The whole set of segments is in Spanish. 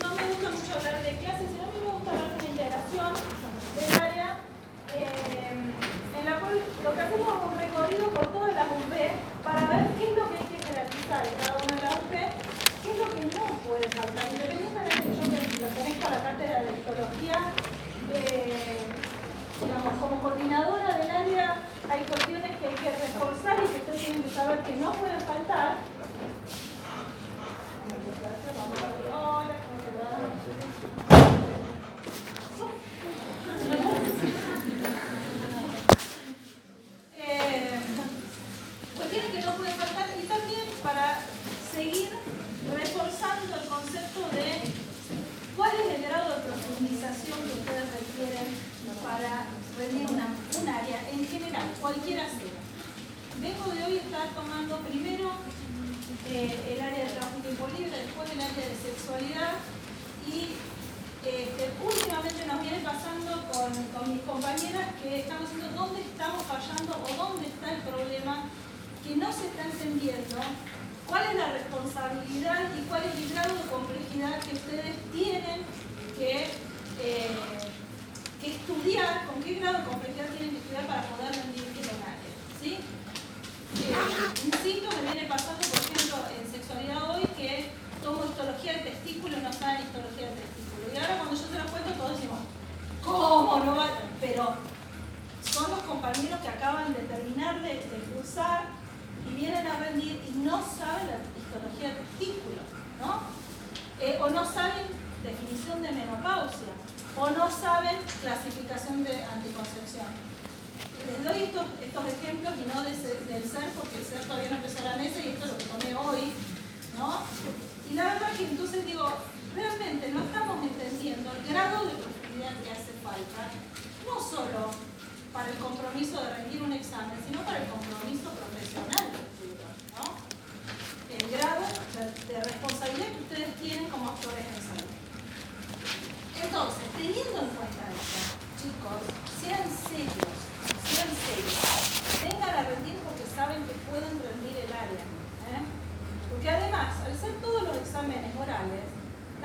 no me gusta mucho hablar de clases, sino a me gusta hablar de la integración del área, eh, en la cual lo que hacemos es un recorrido por todas las UP para ver qué es lo que hay que jerarquizar en cada una de las UP, qué es lo que no puede faltar. Independientemente yo lo conecto a la cátedra de histología, eh, digamos, como coordinadora del área, hay cuestiones que hay que reforzar y que ustedes tienen que saber que no pueden faltar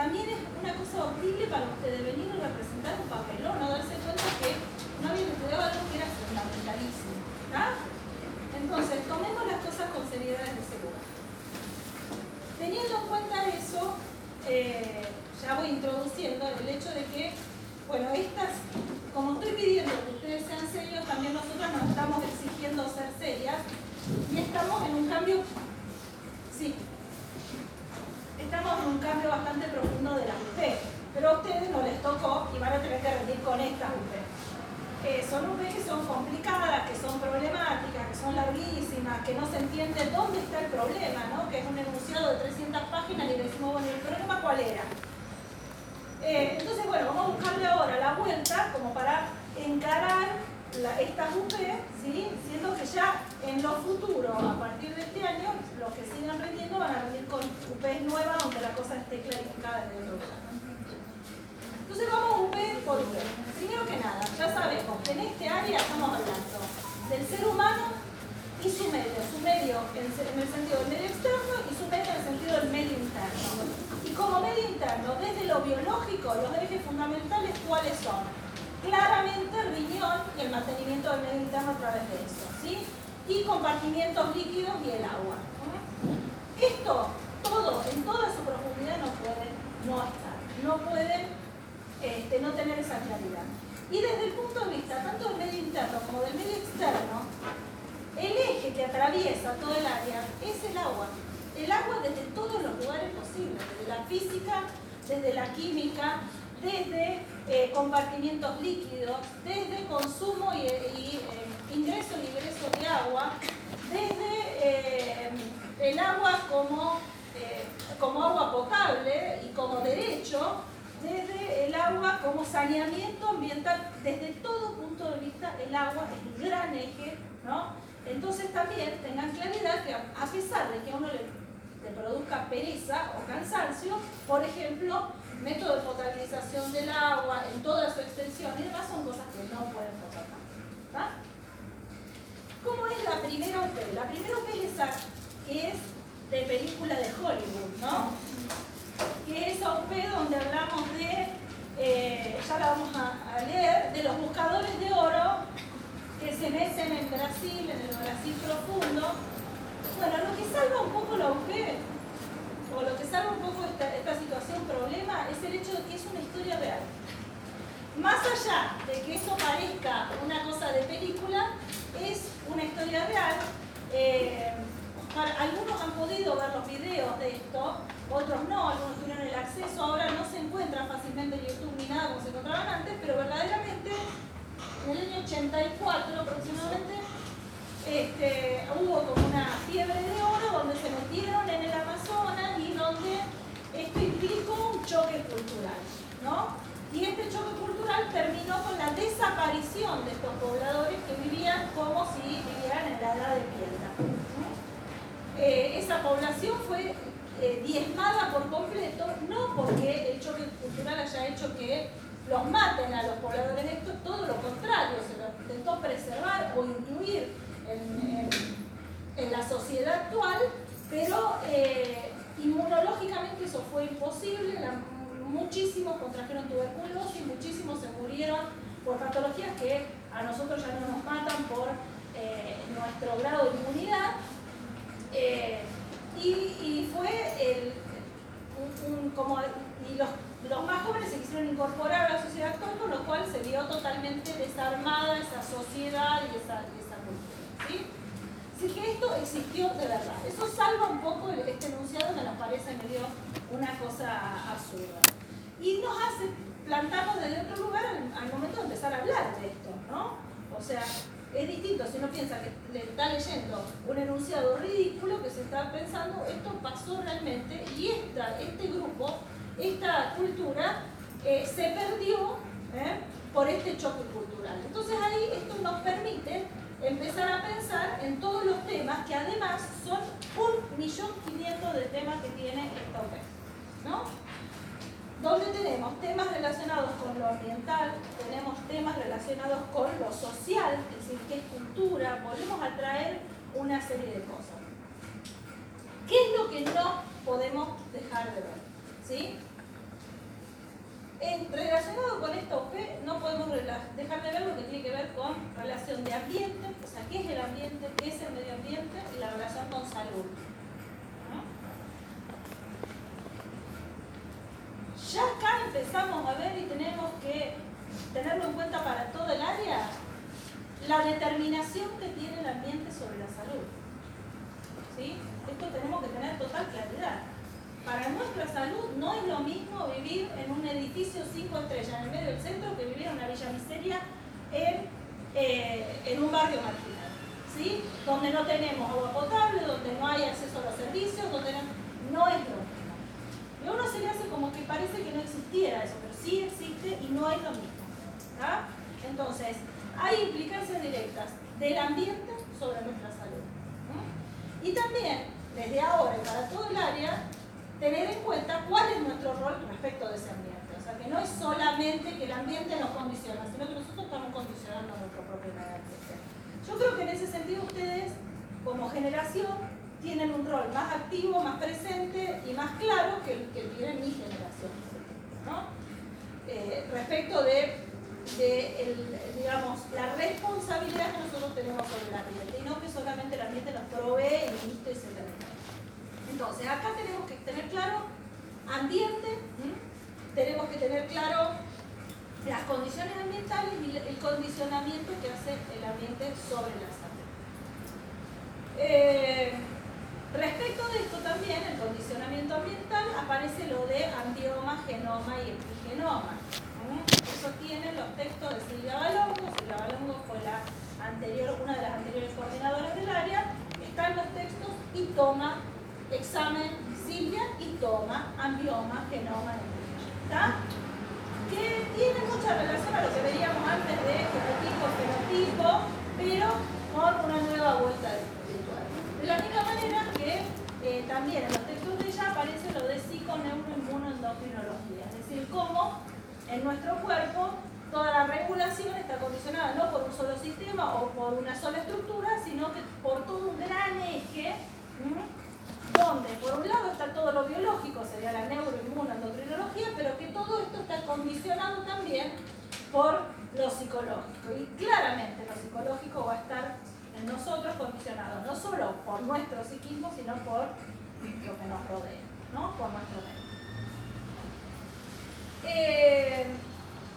También es una cosa horrible para ustedes venir es de película de Hollywood, ¿no? Que es OP donde hablamos de, eh, ya la vamos a, leer, de los buscadores de oro que se mecen en Brasil, en el Brasil profundo. Bueno, lo que salva un poco la OP, o lo que salva un poco esta, esta situación problema, es el hecho de que es una historia real. Más allá de que eso parezca una cosa de película, es una historia real. Eh, algunos han podido ver los videos de esto, otros no, algunos tuvieron el acceso, ahora no se encuentra fácilmente en YouTube ni nada como se encontraban antes, pero verdaderamente en el año 84 aproximadamente este, hubo como una fiebre de oro donde se metieron en el Amazonas y donde esto implicó un choque cultural, ¿no? Y este choque cultural terminó con la desaparición de estos pobladores que vivían como si vivieran en la edad de piedra. Eh, esa población fue eh, diezmada por completo, no porque el choque cultural haya hecho que los maten a los pobladores esto, todo lo contrario, se lo intentó preservar o incluir en, la sociedad actual, pero eh, inmunológicamente eso fue imposible, muchísimos contrajeron tuberculosis, muchísimos se murieron por patologías que a nosotros ya no nos matan por nuestro grado de inmunidad. Eh, y, fue el, como, y los, los, más jóvenes se quisieron incorporar a la sociedad actual, con lo cual se vio totalmente desarmada esa sociedad y esa, esa cultura. ¿sí? Así que esto existió de verdad. Eso salva un poco este enunciado que nos parece medio una cosa absurda y nos hace plantarnos desde otro lugar al, momento de empezar a hablar de esto, ¿no? O sea, es distinto si uno piensa que le está leyendo un enunciado ridículo que se está pensando, esto pasó realmente y esta, este grupo, esta cultura, eh, se perdió ¿eh? por este choque cultural. Entonces ahí esto nos permite empezar a pensar en todos los temas que además son un millón quinientos de temas que tiene esta OPE, ¿no? Donde tenemos temas relacionados con lo ambiental, tenemos temas relacionados con lo social, es decir, qué es cultura, volvemos a traer una serie de cosas. ¿Qué es lo que no podemos dejar de ver? ¿Sí? En, relacionado con esto, no podemos dejar de ver lo que tiene que ver con relación de ambiente, o sea, qué es el ambiente, qué es el medio ambiente y la relación con salud. ya acá y tenemos que tenerlo en cuenta para todo el área, la determinación que tiene el ambiente sobre la salud. ¿Sí? Esto tenemos que tener total claridad. Para nuestra salud no es lo mismo vivir en un edificio 5 estrellas en el medio del centro que vivir en una villa miseria en, eh, en un barrio marginal. ¿sí? Donde no tenemos agua potable, donde no hay acceso a los servicios, donde no, no es lo y a uno se le hace como que parece que no existiera eso, pero sí existe y no es lo mismo. Entonces, hay implicancias directas del ambiente sobre nuestra salud. Y también, desde ahora y para todo el área, tener en cuenta cuál es nuestro rol respecto de ese ambiente. O sea, que no es solamente que el ambiente nos condiciona, sino que nosotros estamos condicionando nuestro propio ambiente. Yo creo que en ese sentido ustedes, como generación, tienen un rol más activo, más presente y más claro que el que tiene mi generación. Eh, respecto de, digamos, la responsabilidad que nosotros tenemos sobre el ambiente y no que solamente el ambiente nos provee, emite y se Entonces, acá tenemos que tener claro ambiente, tenemos que tener claro las condiciones ambientales y el condicionamiento que hace el ambiente sobre la salud. Eh, Respecto de esto también, el condicionamiento ambiental, aparece lo de ambioma, genoma y epigenoma. Eso tienen los textos de Silvia Balongo. Silvia Balongo fue la anterior, una de las anteriores coordinadoras del área. Están los textos y toma examen Silvia y toma ambioma, genoma y epigenoma. Que tiene mucha relación a lo que veíamos antes de genotipo, fenotipo, pero con una nueva vuelta de de la misma manera que eh, también en los textos de ella aparece lo de psiconeuroinmunoendocrinología, es decir, cómo en nuestro cuerpo toda la regulación está condicionada no por un solo sistema o por una sola estructura, sino que por todo un gran eje donde por un lado está todo lo biológico, sería la neuroinmunoendocrinología, pero que todo esto está condicionado también por lo psicológico. Y claramente lo psicológico va a estar nosotros condicionado, no solo por nuestro psiquismo, sino por lo que nos rodea, ¿no? por nuestro medio. Eh,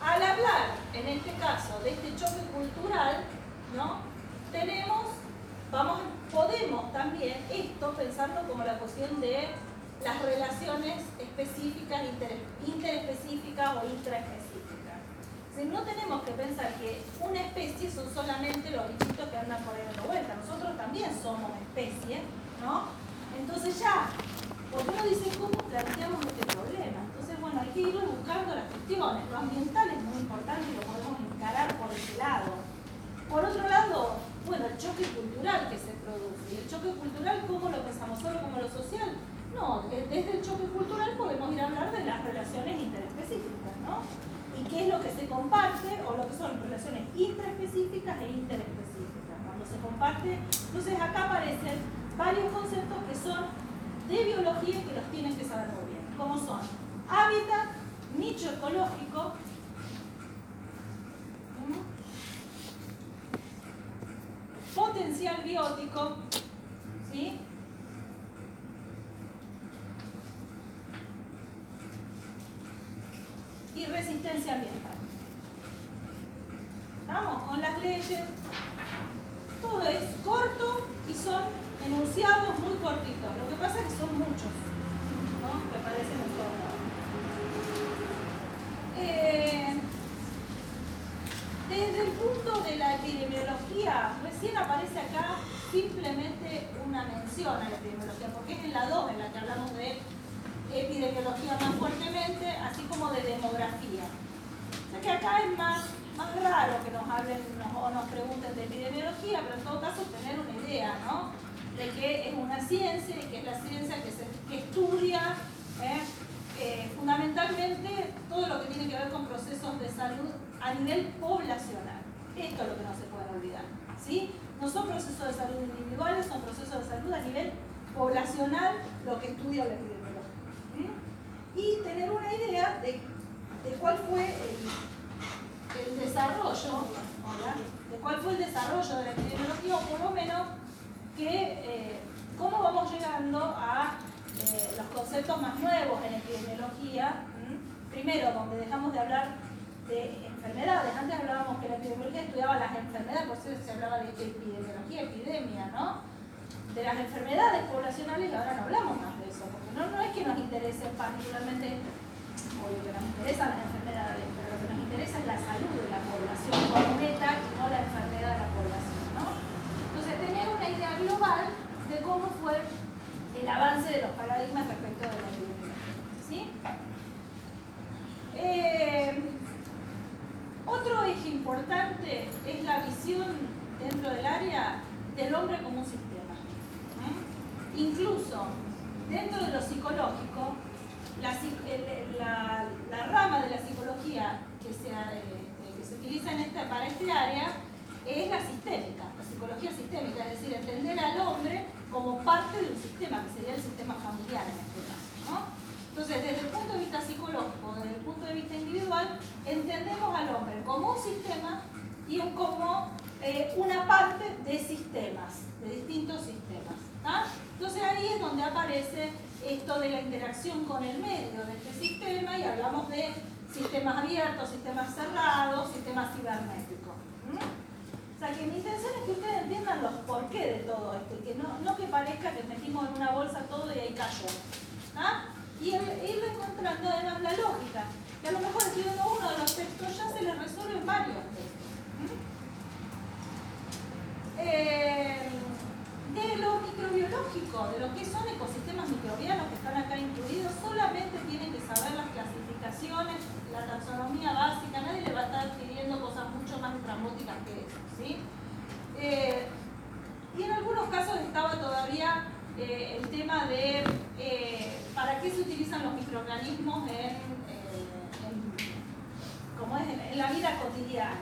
al hablar, en este caso, de este choque cultural, ¿no? tenemos, vamos, podemos también esto pensarlo como la cuestión de las relaciones específicas, interespecíficas o intraespecíficas. Si no tenemos que pensar que una especie son solamente los bichitos que andan por ahí dando vuelta. Nosotros también somos especie, ¿no? Entonces ya, ¿por qué no dice cómo planteamos este problema? Entonces, bueno, hay que ir buscando las cuestiones. Lo ambiental es muy importante y lo podemos encarar por ese lado. Por otro lado, bueno, el choque cultural que se produce. ¿Y el choque cultural cómo lo pensamos? ¿Solo como lo social? No, desde el choque cultural podemos ir a hablar de las relaciones interespecíficas, ¿no? Y qué es lo que se comparte o lo que son relaciones intraespecíficas e interespecíficas. Cuando se comparte, entonces acá aparecen varios conceptos que son de biología que los tienen que saber muy bien, como son hábitat, nicho ecológico, potencial biótico, ¿sí? Y resistencia ambiental. Vamos con las leyes. Todo es corto y son enunciados muy cortitos. Lo que pasa es que son muchos, ¿no? Me parecen un eh, desde el punto de la epidemiología, recién aparece acá simplemente una mención a la epidemiología, porque es en la 2 en la que hablamos de epidemiología más fuertemente, así como de demografía. O sea que acá es más, más raro que nos hablen o nos pregunten de epidemiología, pero en todo caso tener una idea, ¿no? De que es una ciencia y que es la ciencia que, estudia ¿eh? Eh, fundamentalmente todo lo que tiene que ver con procesos de salud a nivel poblacional. Esto es lo que no se puede olvidar. ¿sí? No son procesos de salud individuales, son procesos de salud a nivel poblacional, lo que estudia la epidemiología. Y tener una idea de, cuál fue el, desarrollo, de cuál fue el desarrollo de la epidemiología, o por lo menos que, eh, cómo vamos llegando a eh, los conceptos más nuevos en epidemiología. Primero, donde dejamos de hablar de enfermedades. Antes hablábamos que la epidemiología estudiaba las enfermedades, por eso se hablaba de epidemiología, epidemia, ¿no? De las enfermedades poblacionales y ahora no hablamos más de eso, porque no, es que nos interese particularmente, obvio que nos interesan las enfermedades, pero lo que nos interesa es la salud de la población completa y no la enfermedad de la población, ¿no? Entonces, tener una idea global de cómo fue el avance de los paradigmas respecto de la epidemiología, ¿sí? Eh, otro eje importante es la visión dentro del área del hombre como un sistema. ¿Eh? Incluso dentro de lo psicológico, la, rama de la psicología que se, eh, se utiliza en esta, para este área es la sistémica, la psicología sistémica, es decir, entender al hombre como parte de un sistema, que sería el sistema familiar en este caso. Entonces, desde el punto de vista psicológico, desde el punto de vista individual, entendemos al hombre como un sistema y como eh, una parte de sistemas, de distintos sistemas. Entonces ahí es donde aparece esto de la interacción con el medio de este sistema y hablamos de sistemas abiertos, sistemas cerrados, sistemas cibernéticos. O sea que mi intención es que ustedes entiendan los porqué de todo esto y que no, no que parezca que metimos en una bolsa todo y ahí cayó. ¿Ah? y irlo encontrando además la lógica. Que a lo mejor escribiendo uno de los textos ya se le resuelven varios textos. Eh, de lo microbiológico, de lo que son ecosistemas microbianos que están acá incluidos, solamente tienen que saber las clasificaciones, la taxonomía básica, nadie le va a estar pidiendo cosas mucho más estrambóticas que eso. ¿sí? Eh, y en algunos casos estaba todavía eh, el tema de eh, para qué se utilizan los microorganismos en, como es, en, la vida cotidiana.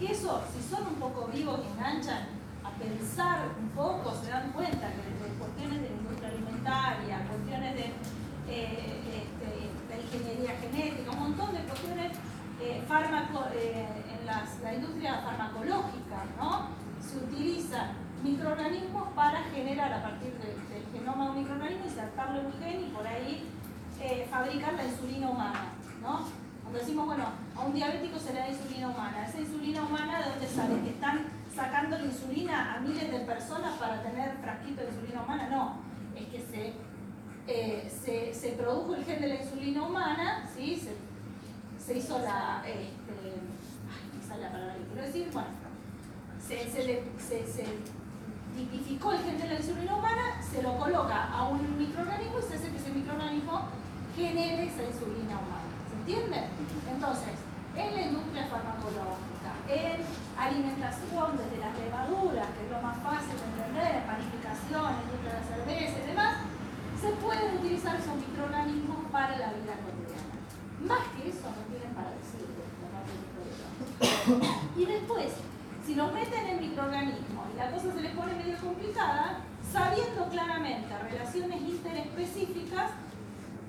Y eso, si son un poco vivos y enganchan a pensar un poco, se dan cuenta que desde cuestiones de la industria alimentaria, fármaco, eh, en la industria farmacológica, ¿no? Se utilizan microorganismos para generar a partir del genoma de un microorganismo, insertarlo en un gen y por ahí eh, fabricar la insulina humana, ¿no? Cuando decimos, bueno, a un diabético se le da insulina humana, esa insulina humana de dónde sale, que están sacando la insulina a miles de personas para tener frasquito de insulina humana, no, es que se, eh, se, produjo el gen de la insulina humana, ¿sí? se, hizo la, este, ay, sale la palabra que quiero decir, bueno, se, se, tipificó el gen de la insulina humana, se lo coloca a un microorganismo y se hace que ese microorganismo genere esa insulina humana. ¿Se entiende? Entonces, en la industria farmacológica, en alimentación desde las levaduras, que es lo más fácil de entender, panificación, industria de la cerveza y demás, se pueden utilizar esos microorganismos para la vida cotidiana. Más que eso no tienen para decir. Y después, si los meten en microorganismos y la cosa se les pone medio complicada, sabiendo claramente relaciones interespecíficas,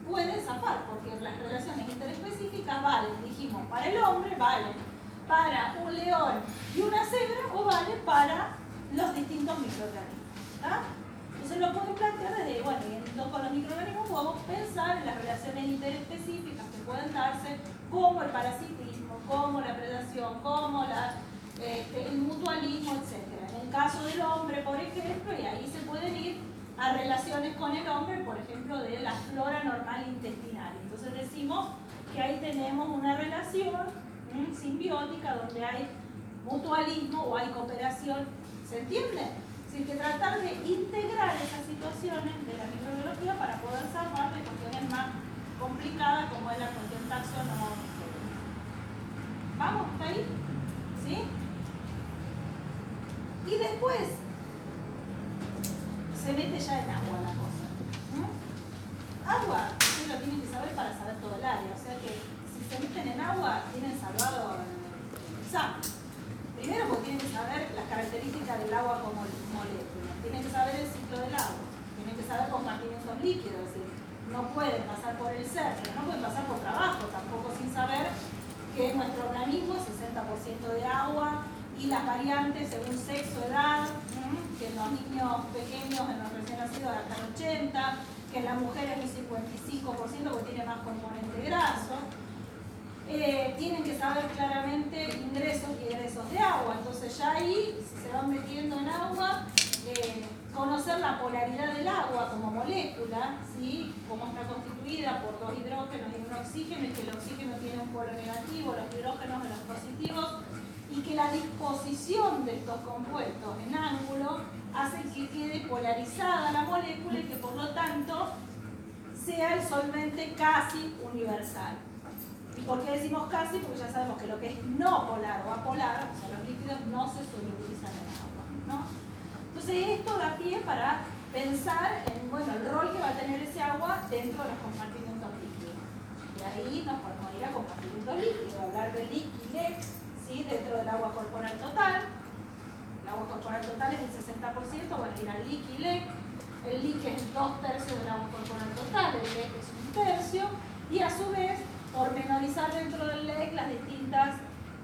pueden zafar, porque las relaciones interespecíficas valen, dijimos, para el hombre valen para un león y una cebra o vale para los distintos microorganismos. Entonces lo pueden plantear desde, bueno, y con los microorganismos podemos pensar en las relaciones interespecíficas que pueden darse, como el parasitismo, como la predación, como la, el mutualismo, etc. En el caso del hombre, por ejemplo, y ahí se pueden ir a relaciones con el hombre, por ejemplo, de la flora normal intestinal. Entonces decimos que ahí tenemos una relación simbiótica donde hay mutualismo o hay cooperación. ¿Se entiende? Así que tratar de integrar esas situaciones de la microbiología para poder salvar de cuestiones más complicadas como es la cuestión taxonómica. ¿Vamos? ¿Está ahí? ¿Sí? Y después, se mete ya en agua la cosa. Agua, ustedes lo tienen que saber para saber todo el área. O sea que si se meten en agua, tienen salvado el SAP. Primero porque tienen que saber las características del agua como molécula. Tienen que saber el ciclo del agua. Tienen que saber compartimentos líquidos. Decir, no pueden pasar por el ser, pero no pueden pasar por trabajo tampoco sin saber que nuestro organismo es 60% de agua, y las variantes según sexo, edad, que en los niños pequeños, en los recién nacidos, hasta el 80, que en las mujeres un 55% porque tiene más componente graso. Eh, tienen que saber claramente ingresos y egresos de agua, entonces ya ahí, si se van metiendo en agua, eh, conocer la polaridad del agua como molécula, ¿sí? cómo está constituida por dos hidrógenos y un oxígeno, y que el oxígeno tiene un polo negativo, los hidrógenos de los positivos, y que la disposición de estos compuestos en ángulo hace que quede polarizada la molécula y que por lo tanto sea el solvente casi universal. ¿Y por qué decimos casi? Porque ya sabemos que lo que es no polar o apolar, o sea, los líquidos no se solubilizan en agua. Entonces esto da pie para pensar en bueno, el rol que va a tener ese agua dentro de los compartimentos líquidos. Y ahí nos podemos ir a compartimentos líquidos, hablar de líquidos dentro del agua corporal total. El agua corporal total es el 60%, bueno, ir al LIC y LEC. El LIC es dos tercios del agua corporal total, el LEC es un tercio, y a su vez, pormenorizar dentro del LEC las distintas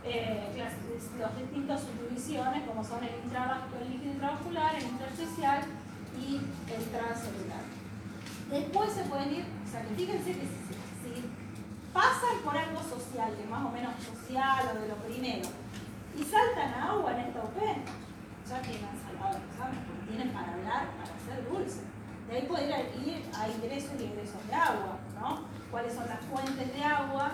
eh, las, distintas subdivisiones, como son el, el líquido intravascular, el intersticial y el transcelular. Después se pueden ir, o sea, que fíjense que pasan por algo social, que más o menos social o de lo primero, y saltan a agua en esta OP, ya tienen salvado los exámenes, porque tienen para hablar, para hacer dulce. De ahí poder ir a ingresos y egresos de agua, ¿no? ¿Cuáles son las fuentes de agua?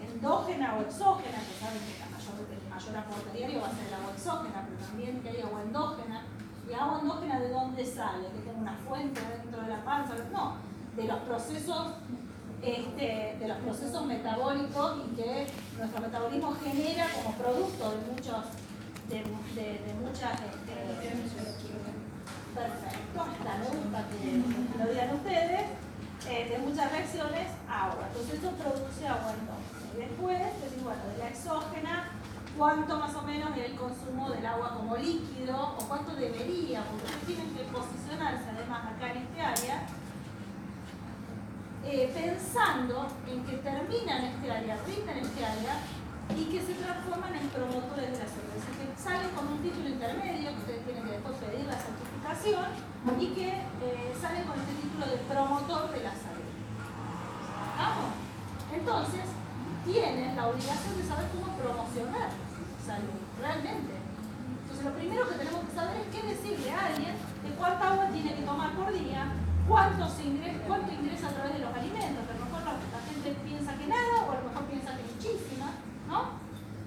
Endógena o exógena, que saben que la mayor, el mayor aporte diario va a ser el agua exógena, pero también que hay agua endógena. ¿Y agua endógena de dónde sale? ¿Que tenga una fuente dentro de la panza? No, de los procesos este, de los procesos metabólicos y que nuestro metabolismo genera como producto de muchos de, muchas este, perfecto, hasta que lo digan ustedes eh, de muchas reacciones agua entonces eso produce agua entonces y después bueno de la exógena cuánto más o menos es el consumo del agua como líquido o cuánto debería porque tienen que posicionarse además acá en este área eh, pensando en que terminan este área, rinden este área, y que se transforman en promotores de la salud. Decir, que salen con un título intermedio, que ustedes tienen que después pedir la certificación, y que eh, salen con este título de promotor de la salud. ¿Vamos? Entonces, tienen la obligación de saber cómo promocionar salud, realmente. Entonces, lo primero que tenemos que saber es qué decirle a alguien de cuánta agua tiene que tomar por día, cuánto, ingresa, cuánto ingresa a través de los alimentos, que a lo mejor la gente piensa que nada o a lo mejor piensa que muchísima, ¿no?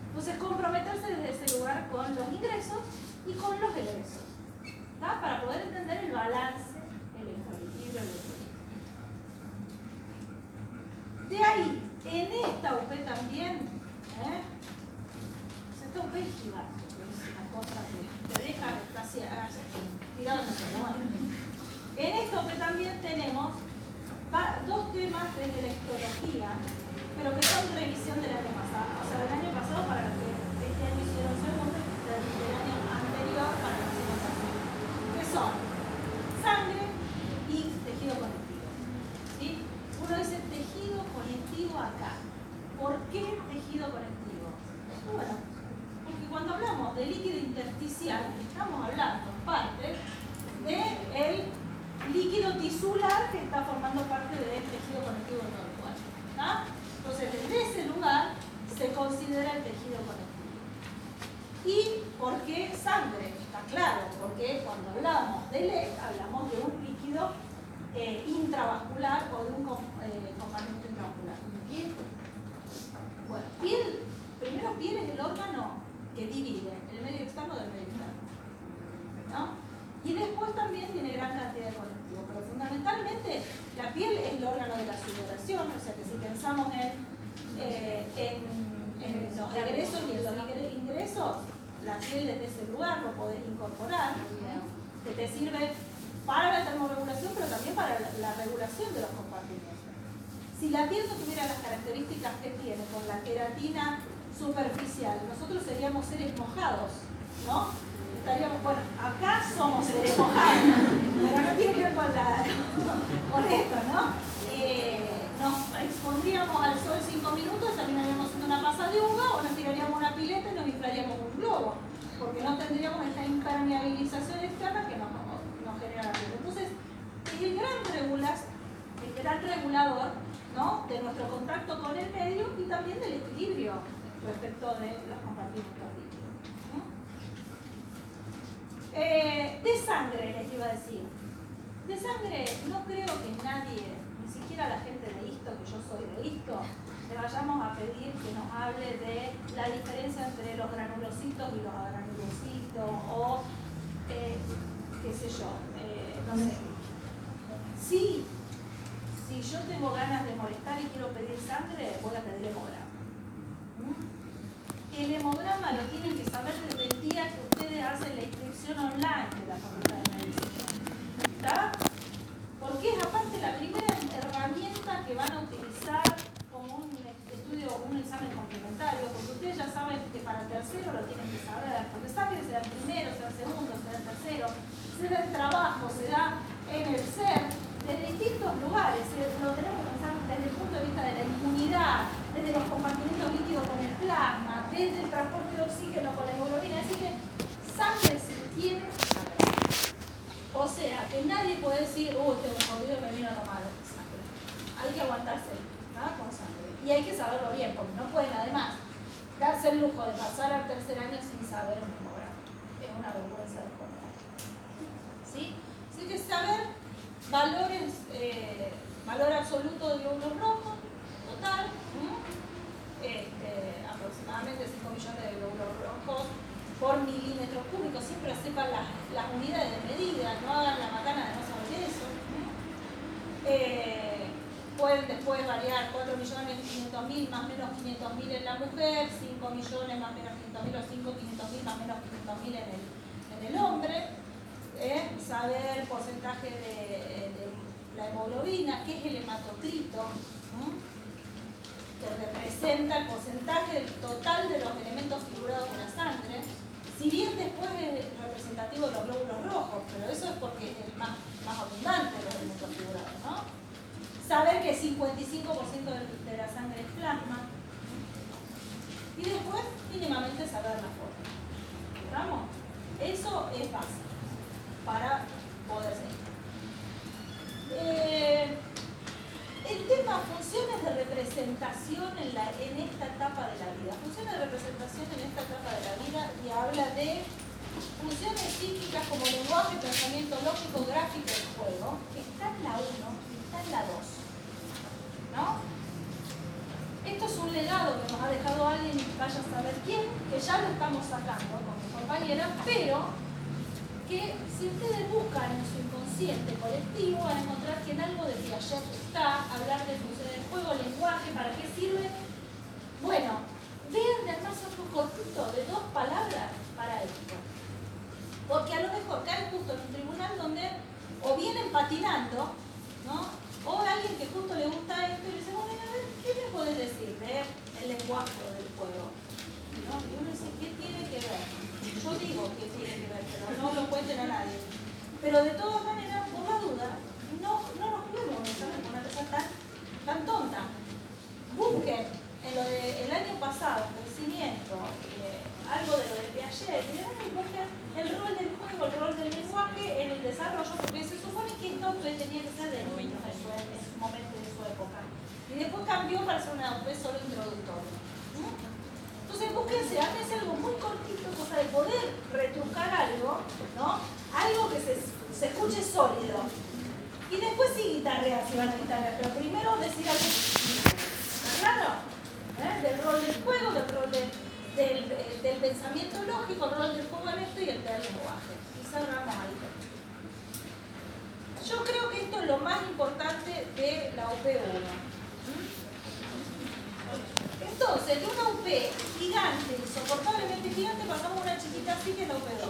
Entonces comprometerse desde ese lugar con los ingresos y con los egresos, ¿está? para poder entender el balance, el equilibrio, el De ahí, en esta UP también, ¿eh? esta UP es gigante, es una cosa que te deja casi tirado en el en esto que también tenemos dos temas de electrología, pero que son revisión del año pasado. O sea, del año pasado para los que este año hicieron segundo, del, del año anterior para los que que son sangre y tejido conectivo. ¿sí? Uno dice tejido conectivo acá. ¿Por qué tejido conectivo? Bueno, porque cuando hablamos de líquido intersticial, estamos hablando parte de el líquido tisular que está formando parte del tejido conectivo del cuerpo. Entonces, desde ese lugar se considera el tejido conectivo. ¿Y por qué sangre? Está claro, porque cuando hablamos de LED, hablamos de un líquido eh, intravascular o de un eh, compartimento intravascular. ¿Piel? Bueno, piel, primero piel es el órgano que divide el medio externo del medio interno. ¿no? Y después también tiene gran cantidad de conectivos, pero fundamentalmente la piel es el órgano de la sudoración, o sea que si pensamos en, eh, en, los egresos y en los ingresos, la piel desde ese lugar lo podés incorporar, que te sirve para la termorregulación, pero también para la, regulación de los compartimentos. Si la piel no tuviera las características que tiene con la queratina superficial, nosotros seríamos seres mojados, ¿no? bueno, acá somos seres mojados, pero no tiene que ver con, esto, ¿no? Eh, nos expondríamos al sol cinco minutos, terminaríamos haciendo una pasa de uva o nos tiraríamos una pileta y nos inflaríamos un globo, porque no tendríamos esta impermeabilización externa que nos, genera la piel. Entonces, es el gran, regulas, el gran regulador ¿no? de nuestro contacto con el medio y también del equilibrio respecto de los compartimentos eh, de sangre, les iba a decir. De sangre, no creo que nadie, ni siquiera la gente de ISTO, que yo soy de ISTO, le vayamos a pedir que nos hable de la diferencia entre los granulocitos y los agranulocitos, o eh, qué sé yo, eh, no sé. Sí, si yo tengo ganas de molestar y quiero pedir sangre, voy a pedir hemograma. El hemograma lo tienen que saber desde el día que ustedes hacen la online de la Facultad de Medicina. ¿Está? Porque es aparte la primera herramienta que van a utilizar como un estudio, un examen complementario, porque ustedes ya saben que para tercero lo tienen que saber, porque saben que será el primero, será el segundo, será el tercero, será el trabajo, será en el ser, de distintos lugares, lo tenemos desde el punto de vista de la inmunidad, desde los compartimentos líquidos con el plasma, desde el transporte de oxígeno con la hemoglobina, así que sangre o sea, que nadie puede decir, uy, tengo jodido me vino a tomar sangre. Hay que aguantarse ¿no? con sangre. Y hay que saberlo bien, porque no pueden además darse el lujo de pasar al tercer año sin saber un hemograma. Es una vergüenza de contar. ¿Sí? Así que saber valores, eh, valor absoluto de glóbulos rojos, total, este, aproximadamente 5 millones de glóbulos rojos por milímetro cúbico, siempre sepan las, las, unidades de medida, no hagan la macana de no saber eso. Eh, pueden después variar 4 millones 500 mil más menos 500 mil en la mujer, 5 millones más menos 500 mil o 5 500 mil más menos 500 mil en el, en el hombre. Eh, saber porcentaje de, la hemoglobina, que es el hematocrito, que representa el porcentaje total de los elementos figurados en la sangre. Si bien después es representativo de los glóbulos rojos, pero eso es porque es el más, más abundante de los elementos figurados, ¿no? Saber que 55% de la sangre es plasma. Y después, mínimamente, saber la forma. ¿Estamos? Eso es básico para poder seguir. Eh, el tema funciones de representación en, la, en esta etapa de la vida. Funciones de representación en esta etapa de la vida y habla de funciones psíquicas como lenguaje, pensamiento lógico, gráfico y juego. Está en la 1, está en la 2. ¿No? Esto es un legado que nos ha dejado alguien, vaya a saber quién, que ya lo estamos sacando con mi compañera, pero que si ustedes buscan en su inconsciente colectivo a encontrar que en algo de Piaget está hablar de funciones del juego, lenguaje, ¿para qué sirve? Bueno, vean de más un cortito de dos palabras para esto. Porque a lo mejor caen justo en un tribunal donde o vienen patinando, ¿no? O alguien que justo le gusta esto y dice, bueno, a ver, ¿qué me puedes decir de el lenguaje del juego? ¿No? Y uno dice, ¿qué tiene que ver? Yo digo que tiene que ver, pero no lo cuenten a nadie. Pero de todas maneras, por la duda, no, no nos podemos con una cosa tan, tan tonta. Busquen en lo del año pasado, crecimiento, eh, algo de lo de Piaget, y busquen el rol del juego, el rol del lenguaje en el desarrollo, porque se supone que esto tenía que ser de niños en su, en su momento, de su época. Y después cambió para ser una vez solo introductorio. Entonces búsquense, háganse algo muy cortito, cosa de poder retrucar algo, ¿no? Algo que se, se escuche sólido. Y después sí guitarrear, si van a guitarrear, pero primero decir algo. ¿Claro? ¿Eh? Del rol del juego, del rol del, del, pensamiento lógico, el rol del juego en esto y el del lenguaje. Y cerramos ahí. Yo creo que esto es lo más importante de la UP1. Entonces, de una UP gigante, insoportablemente gigante, pasamos a una chiquita así que es la UP2,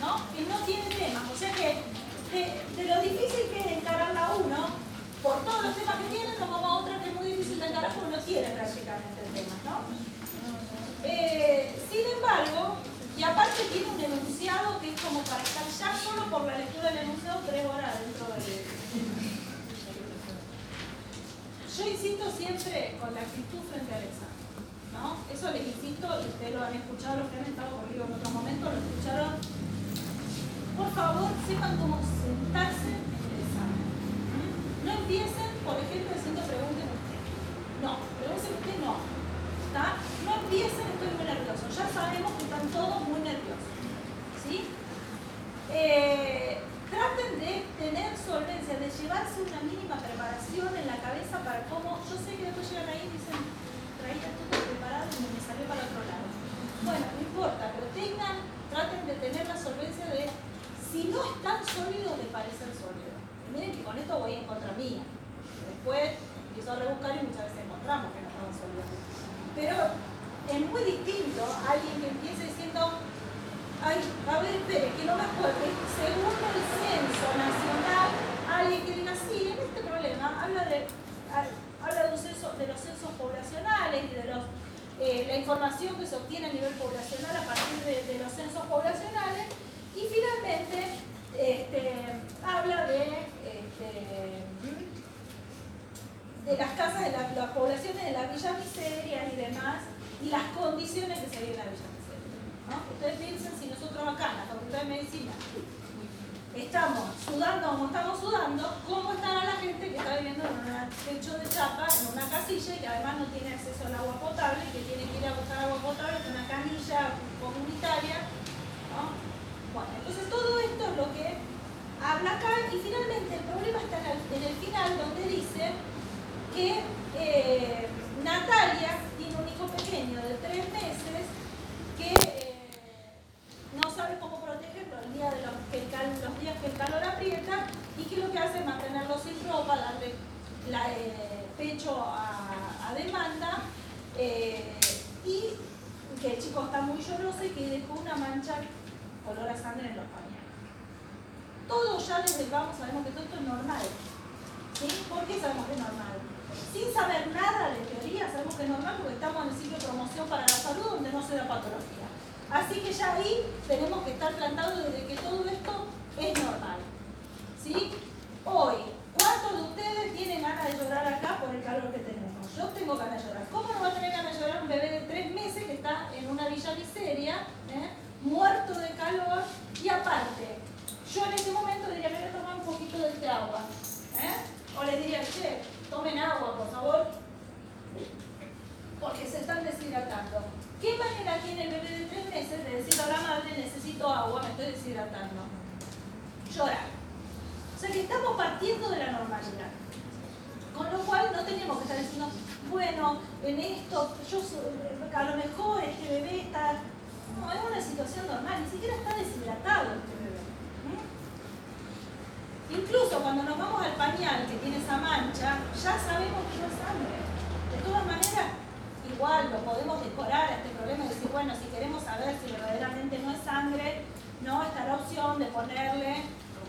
¿no? Que no tiene temas. O sea que de, lo difícil que es encarar la 1, por todos los temas que tiene, nos vamos a otra que es muy difícil de encarar porque no tiene prácticamente temas, ¿no? Eh, sin embargo, y aparte tiene un enunciado que es como para estar ya solo por la lectura del enunciado tres horas dentro del yo insisto con la actitud frente al examen. ¿no? Eso les insisto, y ustedes lo han escuchado, los que han estado conmigo en otros momentos, lo escucharon. Por favor, sepan cómo sentarse en el examen. No empiecen, por ejemplo, diciendo pregunten usted. No, pregunten usted no. ¿Está? No empiecen, estoy muy nervioso. Ya sabemos que están todos muy nerviosos. ¿Sí? Eh, traten de tener solvencia, de llevarse una mínima preparación en la cabeza para cómo, yo sé que después llegan ahí y dicen, traía todo preparado y me salió para otro lado. Bueno, no importa, pero tengan, traten de tener la solvencia de, si no es tan sólido, de parecer sólido. miren que con esto voy en contra mía. Después y muchas veces encontramos que no estamos sólidos. Pero es muy distinto alguien que empiece diciendo, Ay, a ver, espere, que no me acuerdo. Según el censo nacional, alguien que diga, sí, en este problema habla de, habla de, censo, de los censos poblacionales y de los, eh, la información que se obtiene a nivel poblacional a partir de, los censos poblacionales. Y finalmente, este, habla de, este, de las casas de las poblaciones de la Villa Miseria y demás, y las condiciones que se viven en la Villa Ustedes piensen si nosotros acá en la Facultad de Medicina estamos sudando como estamos sudando, ¿cómo estará la gente que está viviendo en un techo de chapa, en una casilla y que además no tiene acceso al agua potable, que tiene que ir a buscar agua potable en una canilla comunitaria? Bueno, entonces todo esto es lo que habla acá y finalmente el problema está en el, final donde dice que eh, Natalia tiene un hijo pequeño de tres meses que eh, no sabe cómo protegerlo el día de los, días que el calor aprieta y que lo que hace es mantenerlo sin ropa, darle eh, pecho a, demanda y que el chico está muy lloroso y que dejó una mancha color a sangre en los pañales. Todo ya desde el vamos sabemos que todo esto es normal. ¿Por qué sabemos que es normal? sin saber nada de teoría, sabemos que es normal porque estamos en el sitio de promoción para la salud donde no se da patología. Así que ya ahí tenemos que estar plantados desde que todo esto es normal. ¿Sí? Hoy, ¿cuántos de ustedes tienen ganas de llorar acá por el calor que tenemos? Yo tengo ganas de llorar. ¿Cómo no va a tener ganas de llorar un bebé de tres meses que está en una villa miseria, ¿eh? muerto de calor? Y aparte, yo en ese momento diría, voy a tomar un poquito de este agua. ¿eh? O le diría, tomen agua, por favor, porque se están deshidratando. ¿Qué manera tiene el bebé de tres meses de decir a la madre necesito agua, me estoy deshidratando? Llorar. O sea que estamos partiendo de la normalidad. Con lo cual no tenemos que estar diciendo, bueno, en esto, yo a lo mejor este bebé está. No, es una situación normal, ni siquiera está deshidratado este. Incluso cuando nos vamos al pañal que tiene esa mancha, ya sabemos que no es sangre. De todas maneras, igual lo podemos decorar este problema y decir, bueno, si queremos saber si verdaderamente no es sangre, no está la opción de ponerle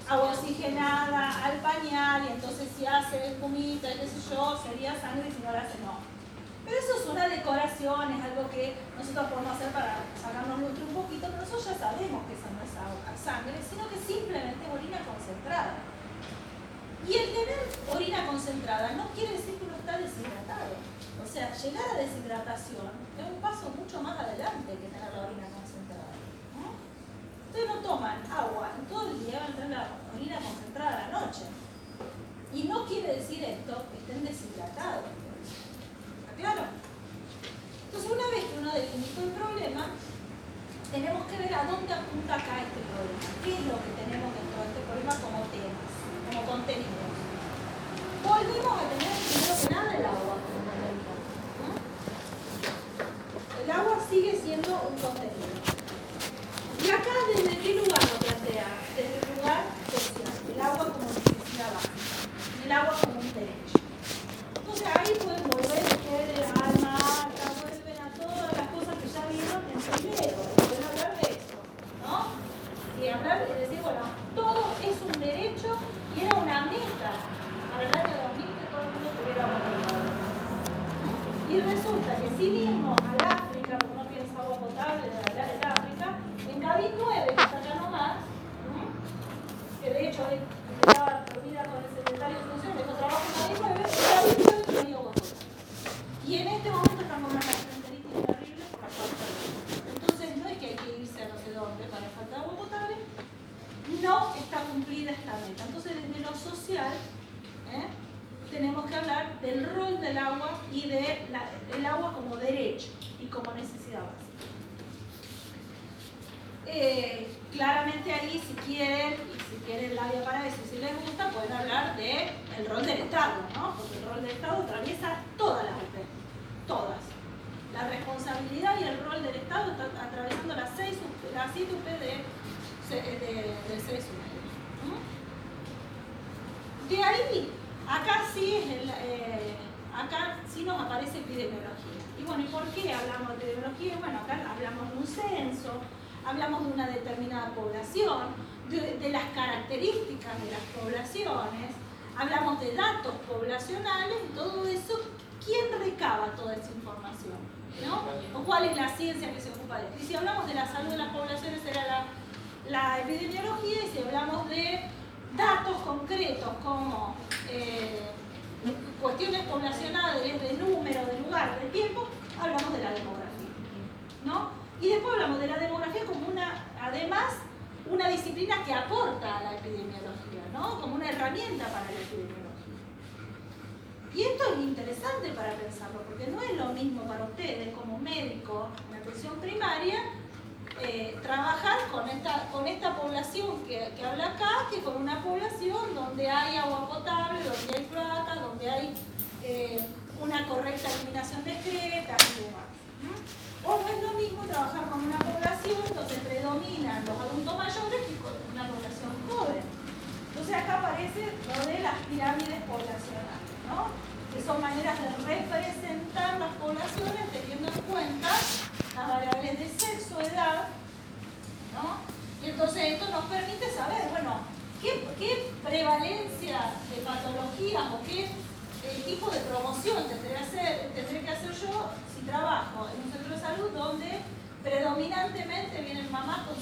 agua oxigenada al pañal y entonces si hace espumita qué sé yo, sería sangre y si no la hace no. Pero eso es una decoración, es algo que nosotros podemos hacer para sacarnos nuestro un poquito, pero nosotros ya sabemos que eso es sangre, sino que simplemente es orina concentrada. Y el tener orina concentrada no quiere decir que uno está deshidratado. O sea, llegar a deshidratación es un paso mucho más adelante que tener la orina concentrada. Ustedes no toman agua todo el día, van a tener la orina concentrada a la noche. Y no quiere decir esto que estén deshidratados. ¿Está claro? Entonces, una vez que uno delimitó el problema, tenemos que ver a dónde apunta acá este problema. ¿Qué es lo que tenemos dentro de este problema como temas, como contenidos? Volvemos a tener primero que nada el agua como contenido. El agua sigue siendo un contenido. Y acá desde qué lugar lo plantea? Desde el lugar social, el agua como necesidad básica, el agua como un derecho. Entonces ahí pueden volver ustedes al mar, vuelven a todas las cosas que ya vieron en primero, hablar de eso, ¿no? Y hablar y decir, bueno, todo es un derecho y era una meta para el año 2000 que todo el mundo tuviera potable. Y resulta que si mismo al África, porque no piensa agua potable de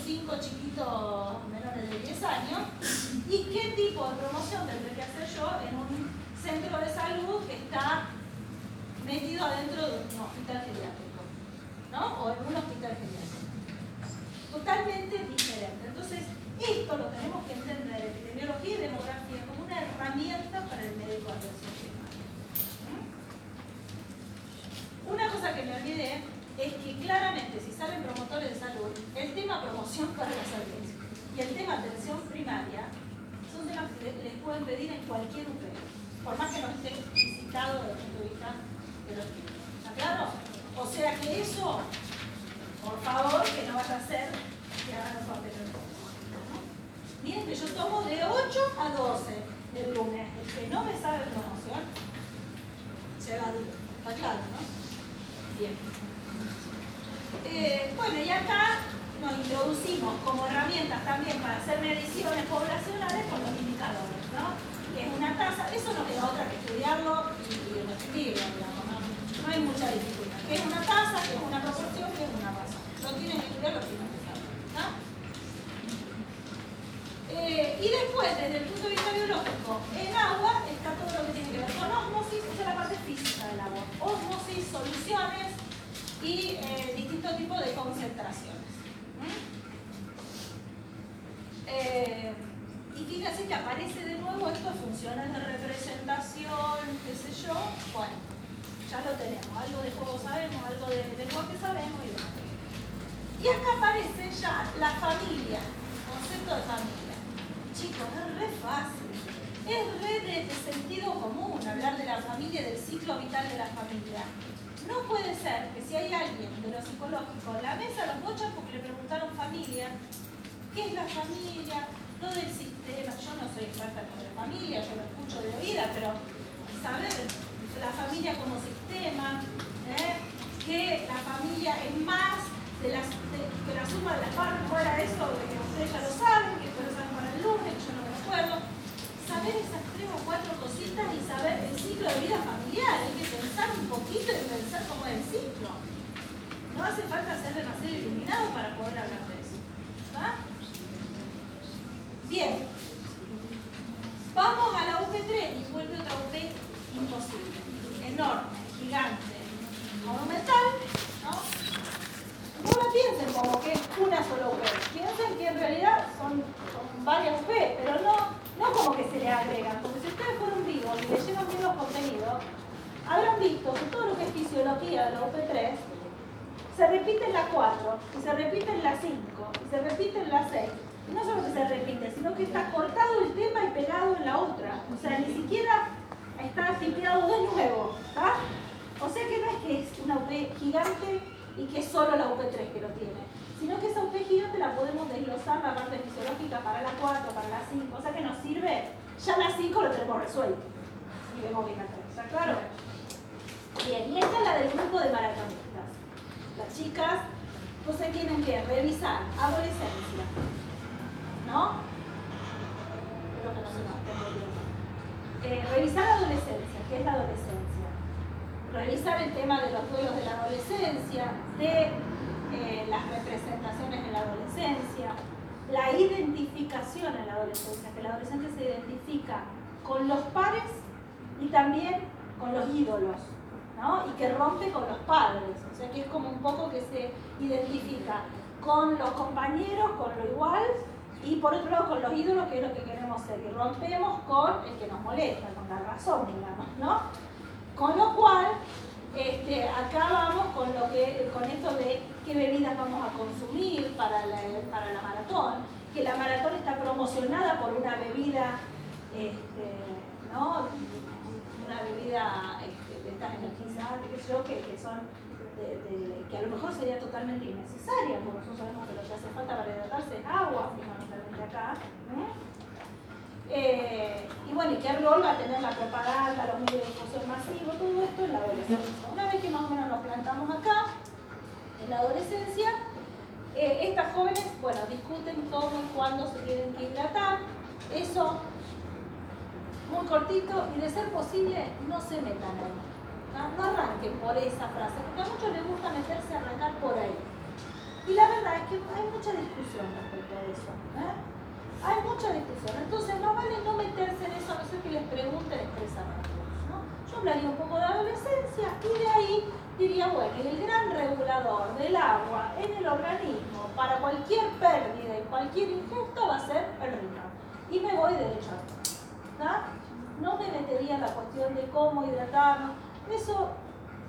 cinco chiquitos menores de 10 años y qué tipo de promoción tendré que hacer yo en un centro de salud que está metido adentro de un hospital geriátrico, ¿no? O en un hospital geriátrico. Totalmente diferente. Entonces, esto lo tenemos que entender, epidemiología y demografía, como una herramienta para el médico atención primaria. ¿Mm? Una cosa que me olvidé es que claramente si salen promotores de salud, el tema promoción para la salud y el tema atención primaria son temas que les pueden pedir en cualquier UP, por más que no esté visitado desde el punto de vista de los chicos. ¿Está claro? O sea que eso, por favor, que no vaya a ser que hagan los papeles. Miren que yo tomo de 8 a 12 el lunes. El que no me sabe promoción, se va a ¿Está claro, no? Bien. Eh, bueno, y acá nos introducimos como herramientas también para hacer mediciones poblacionales con los indicadores, ¿no? Que es una tasa, eso no queda otra que estudiarlo y, escribirlo, digamos, ¿no? No hay mucha dificultad. ¿Qué es una tasa? ¿Qué es una proporción? ¿Qué es una base? Lo tienen que estudiar, lo tienen que saber, ¿no? Eh, y después, desde el punto de vista biológico, en agua está todo lo que tiene que ver con osmosis, esa es la parte física del agua. Osmosis, soluciones y eh, distintos tipos de concentraciones. Eh, y fíjense que aparece de nuevo estas funciones de representación, qué sé yo. Bueno, ya lo tenemos. Algo de juego sabemos, algo de lenguaje sabemos y demás. Y acá aparece ya la familia, concepto de familia. Chicos, es re fácil. Es re de, sentido común hablar de la familia, del ciclo vital de la familia. No puede ser que si hay alguien de lo psicológico en la mesa los bochas porque le preguntaron familia, ¿qué es la familia? Lo del sistema, yo no soy experta en la familia, yo lo escucho de oída, pero saber la familia como sistema, ¿eh? que la familia es más de que la suma de las partes, fuera eso, de que ustedes ya lo saben, que después lo saben para el lunes, yo no me acuerdo. Saber esas tres o cuatro cositas y saber el ciclo de vida familiar, hay que pensar un poquito y pensar cómo es el ciclo. No hace falta ser demasiado iluminado para poder hablar de eso. ¿va? Bien. Vamos a la UP3 y vuelve otra UP imposible, enorme, gigante, monumental, ¿no? no la piensen como que es una sola UP. Piensen que en realidad son, varias UP, pero no, no como que se le agregan. Porque si ustedes fueron vivos y leyeron bien los contenidos, habrán visto que todo lo que es fisiología de la UP3 se repite en la 4, y se repite en la 5, y se repite en la 6. Y no solo que se repite, sino que está cortado el tema y pegado en la otra. O sea, ni siquiera está tipeado de nuevo. O sea que no es que es una UP gigante y que es solo la UP3 que lo tiene, sino que esa UP gigante la podemos desglosar la parte fisiológica para la 4, para la 5, o sea que nos sirve, ya la 5 lo tenemos resuelto. Y vemos bien la 3, ¿está claro? Bien, y esta es la del grupo de maratonistas. Las chicas, entonces tienen que revisar adolescencia, ¿no? Creo que no se nos eh, revisar adolescencia, ¿qué es la adolescencia? revisar el tema de los duelos de la adolescencia, de eh, las representaciones en la adolescencia, la identificación en la adolescencia, que la adolescencia se identifica con los pares y también con los ídolos, ¿no? y que rompe con los padres, o sea que es como un poco que se identifica con los compañeros, con lo igual, y por otro lado con los ídolos, que es lo que queremos ser, y rompemos con el que nos molesta, con la razón, digamos, ¿no? Con lo cual, este, acá vamos con, lo que, con esto de qué bebidas vamos a consumir para la, para la maratón, que la maratón está promocionada por una bebida, este, ¿no? una bebida este, de estas energizantes, que, son que a lo mejor sería totalmente innecesaria, porque nosotros sabemos que lo que hace falta para hidratarse es agua, fundamentalmente acá. Eh, y bueno, ¿y qué rol va a tener la propaganda, los medios de difusión masivos? Todo esto en la adolescencia. Una vez que más o menos nos plantamos acá, en la adolescencia, eh, estas jóvenes, bueno, discuten cómo y cuándo se tienen que hidratar. Eso, muy cortito, y de ser posible, no se metan ahí. ¿no? no arranquen por esa frase, porque a muchos les gusta meterse a arrancar por ahí. Y la verdad es que hay mucha discusión respecto a eso. ¿eh? Hay mucha discusión, entonces no vale no meterse en eso a no ser que les pregunten expresamente. ¿no? Yo hablaría un poco de adolescencia y de ahí diría, bueno, el gran regulador del agua en el organismo para cualquier pérdida y cualquier ingesto va a ser el riñón. Y me voy derecho a No me metería en la cuestión de cómo hidratarnos. Eso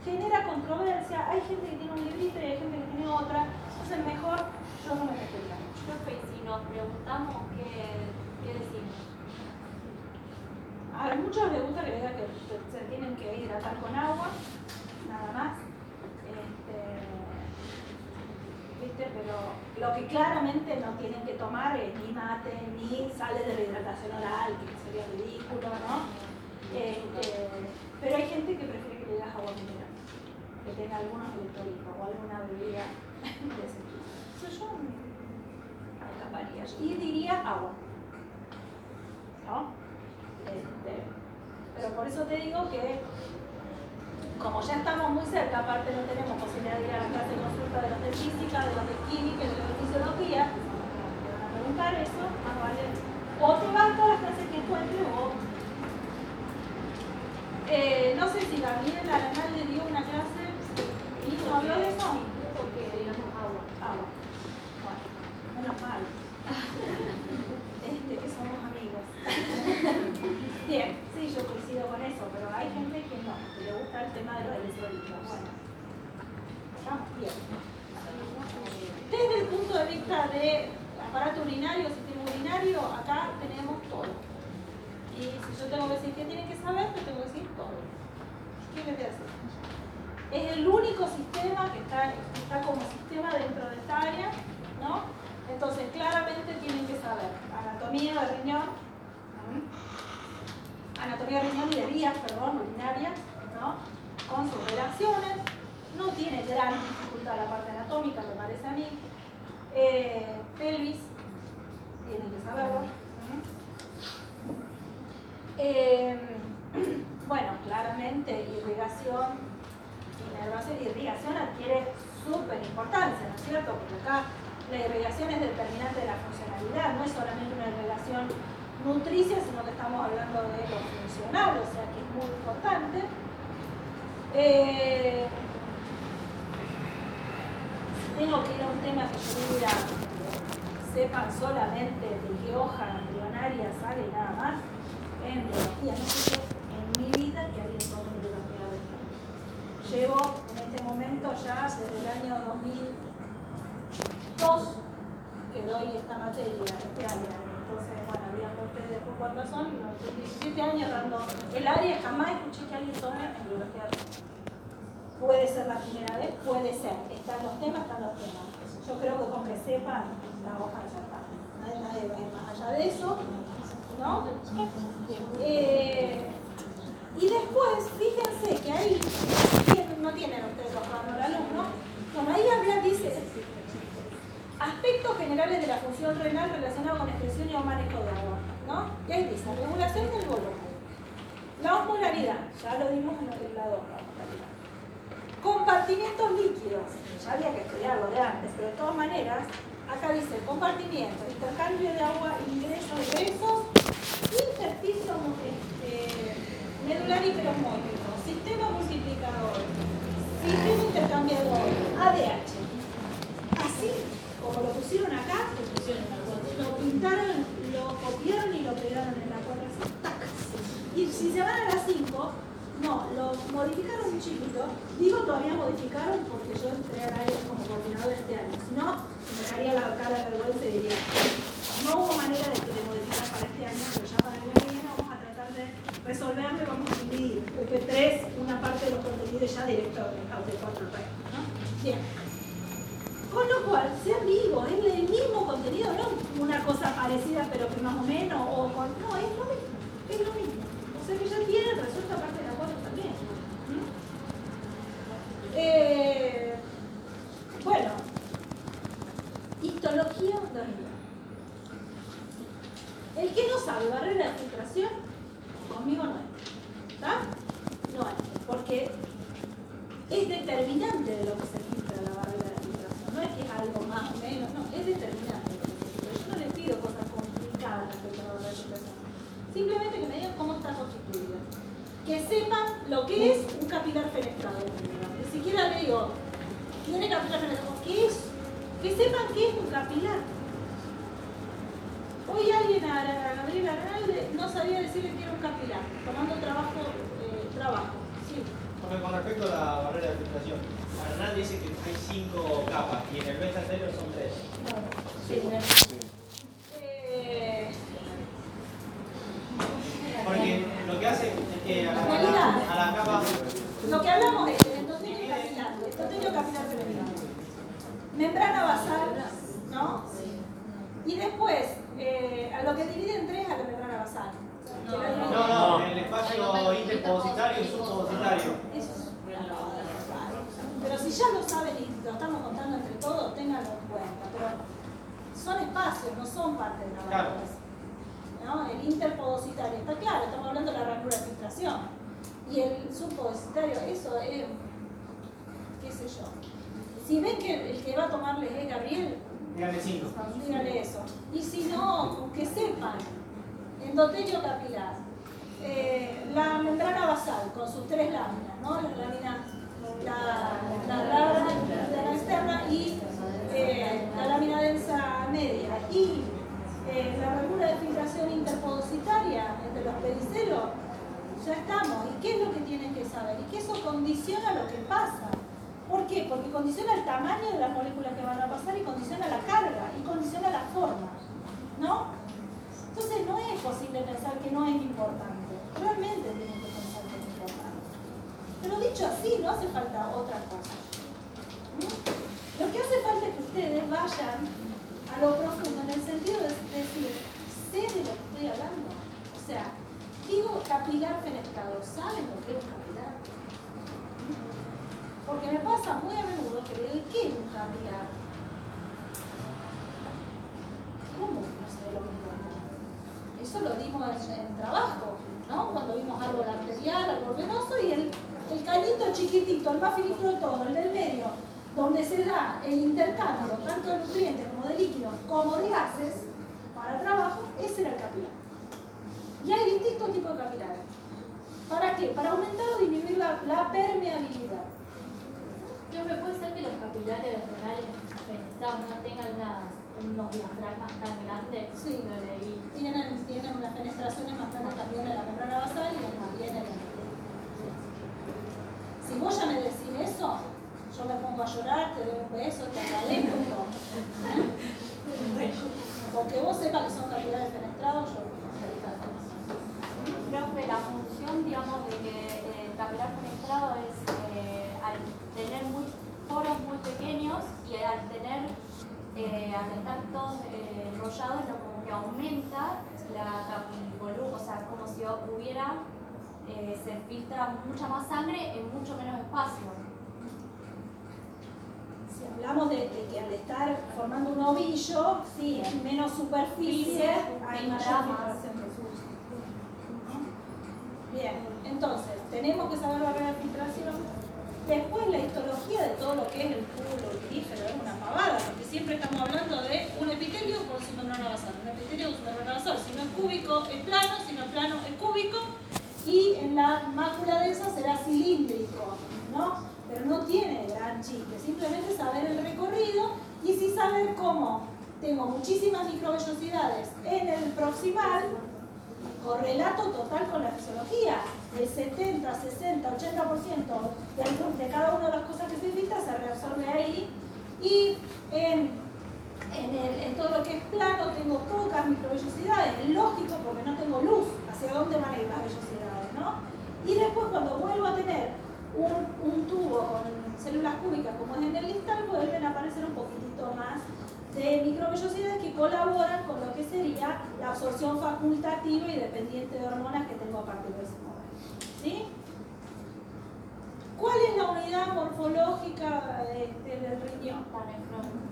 genera controversia, hay gente que tiene un librito y hay gente que tiene otra, entonces mejor yo no me si nos preguntamos qué, qué decimos. A muchos les gusta que les diga que se tienen que hidratar con agua, nada más. Este, ¿viste? Pero lo que claramente no tienen que tomar es ni mate, ni sale de rehidratación oral, que sería ridículo, ¿no? Este, pero hay gente que prefiere que le digas agua mineral, que tenga algunos electrolitos o alguna bebida de ese tipo. Entonces yo Y diría agua. ¿No? Este, pero por eso te digo que como ya estamos muy cerca, aparte no tenemos posibilidad de ir a la clase de consulta de los de física, de los de química, de los de fisiología, te van a preguntar eso, vale. O te vas todas las clases que encuentres o... Eh, no sé si Gabriel Aranal le dio una clase y no habló de eso, porque digamos agua, agua. Bueno, menos mal. Este, que somos amigos. Bien, sí, yo coincido con eso, pero hay gente que no, que le gusta el tema de los electrolitos. Bueno, estamos bien. Desde el punto de vista de aparato urinario, sistema urinario, acá tenemos todo. Y si yo tengo que decir qué tienen que saber, te tengo que decir todo. ¿Qué a decir? Es el único sistema que está, está como sistema dentro de esta área, ¿no? Entonces, claramente tienen que saber anatomía de riñón, anatomía de riñón y de vías, perdón, urinarias, ¿no? con sus relaciones. No tiene gran dificultad la parte anatómica, me parece a mí. Eh, pelvis, tienen que saberlo. Eh, bueno, claramente irrigación, inervación, irrigación adquiere súper importancia, ¿no es cierto? Porque acá la irrigación es determinante de la funcionalidad, no es solamente una irrigación nutricia, sino que estamos hablando de lo funcional, o sea que es muy importante. Eh, tengo que ir a un tema que yo diga, sepan solamente de qué hoja embrionaria sale nada más, en biología, no sé en mi vida que alguien tome biología de Llevo en este momento ya desde el año 2002 que doy esta materia, este año. Entonces, bueno, había ustedes después cuántos son, 17 años dando el área, jamás escuché que alguien en biología Puede ser la primera vez, puede ser. Están los temas, están los temas. Yo creo que con que sepan, la hoja ya está. Nadie va a ir más allá de eso. ¿No? Eh, y después, fíjense que ahí, no tienen ustedes los cuadernos del alumno, como ahí habla, dice, aspectos generales de la función renal relacionados con expresión y o manejo de agua. ¿no? Y ahí dice, regulación del volumen. La osmolaridad, ya lo dimos en el lado Compartimientos líquidos, ya había que estudiarlo de antes, pero de todas maneras, acá dice compartimiento, intercambio de agua, ingreso, egresos, intersticio este, medular hiperosmótico, sistema multiplicador, sistema intercambiador, ADH. Así como lo pusieron acá, lo pintaron, lo copiaron y lo pegaron en la cuadra Y si se van a las 5, no, lo modificaron un chiquito. Digo todavía modificaron porque yo entré al área como coordinador este año. Si no, me dejaría la cara de vergüenza y diría, no hubo manera de que le modificar para este año, pero ya para el año que viene vamos a tratar de resolverlo y vamos a dividir UP3, una parte de los contenidos ya directos de UP4 ¿no? Bien. Con lo cual, sean vivos, es el mismo contenido, no una cosa parecida pero que más o menos, o con, no, es lo mismo, es lo mismo. O sea que ya tienen resuelta parte de la cuatro también. Eh, bueno, histología de El que no sabe barrera de filtración, conmigo no es. ¿Está? No es, porque es determinante de lo que se filtra la barrera de filtración. No es que es algo más o menos, no, es determinante. Yo no les pido cosas complicadas respecto a la barrera de filtración. Simplemente que me digan cómo está constituida. Que sepan lo que es un capilar fenestrado. Ni siquiera le digo, tiene capilar fenestrado. ¿Qué es? Que sepan qué es un capilar. Hoy alguien a Gabriel Arnalde no sabía decirle que era un capilar, tomando trabajo, eh, trabajo. Sí. Con respecto a la barrera de filtración, Hernán dice que hay cinco capas y en el mes anterior son tres. Eh, Porque lo que hace es que a la, Realidad. a la capa Lo que hablamos es el endotelio capilar, el endotelio capilar femenino, membrana basal, ¿no? Y después, eh, a lo que divide en tres a la No, no, el espacio interpositario y subpositario. Eso es- Pero si ya lo saben y lo estamos contando entre todos, ténganlo en cuenta. Pero son espacios, no son parte de la Claro. El interpodositario está claro, estamos hablando de la ranura de filtración. Y el subpodositario, eso es, qué sé yo. Si ven que el que va a tomarles es Gabriel, díganle eso. Y si no, que sepan, endotelio capilar, eh, la membrana basal con sus tres láminas, ¿no? La lámina, la, externa y eh, la lámina densa media. Y eh, la ranura de filtración interpodositaria entre los pedicelos, ya estamos. ¿Y qué es lo que tienen que saber? Y que eso condiciona lo que pasa. ¿Por qué? Porque condiciona el tamaño de las moléculas que van a pasar y condiciona la carga y condiciona la forma. ¿No? Entonces no es posible pensar que no es importante. Realmente tienen que pensar que es importante. Pero dicho así, no hace falta otra cosa. Lo que hace falta es que ustedes vayan a lo profundo en el sentido de decir, sé de lo que estoy hablando. O sea, digo capilar fenestrado, ¿saben lo que es capilar? Porque me pasa muy a menudo que le digo, ¿qué es un capilar? ¿Cómo no sé lo que? Eso lo dimos en, trabajo, ¿no? Cuando vimos árbol arterial, árbol venoso y el, cañito chiquitito, el más finito de todo, el del medio, donde se da el intercambio tanto de nutrientes como de líquidos como de gases para trabajo, ese era el capilar. Y hay distintos tipos de capilares. ¿Para qué? Para aumentar o disminuir la, la permeabilidad. Yo me puede ser que los capilares renales no tengan unas- unos diafragmas tan grandes. Sí. Leí. Tienen, tienen unas fenestraciones más grandes también en la membrana basal y también en el... Si vos ya me decís eso, yo me pongo a llorar, te doy un beso, te agradezco. Porque vos sepas que son capilares fenestrados, yo... Profe, la función, digamos, de que eh, el capilar penetrado es eh, al tener muy, poros muy pequeños y al tener, eh, al estar todos eh, enrollados, lo como que aumenta la capilvolumen, o sea, como si hubiera, eh, se filtra mucha más sangre en mucho menos espacio. Si hablamos de, de que al estar formando un ovillo, sí, en menos superficie hay mayor filtración de. Bien, entonces, tenemos que saber la de filtración. Después la histología de todo lo que es el túbulo urífero es una pavada, porque siempre estamos hablando de un epitelio con su membrana basal, un epitelio con su membrana basal. Si no es cúbico es plano, si no es plano es cúbico, y en la mácula densa será cilíndrico, ¿no? Pero no tiene gran chiste, simplemente saber el recorrido y sí saber cómo tengo muchísimas microvellosidades en el proximal, correlato total con la fisiología. El 70, 60, 80% del- de cada una de las cosas que se filtra se reabsorbe ahí. Y en, todo lo que es plano tengo pocas microvellosidades, lógico porque no tengo luz, hacia dónde van a ir las vellosidades, ¿no? Y después cuando vuelvo a tener un, tubo con células cúbicas como es en el listal, vuelven a aparecer un poquitito más de microvellosidades que colaboran con lo que sería la absorción facultativa y dependiente de hormonas que tengo a partir de ese momento. ¿Sí? ¿Cuál es la unidad morfológica este, del riñón? La nefrona.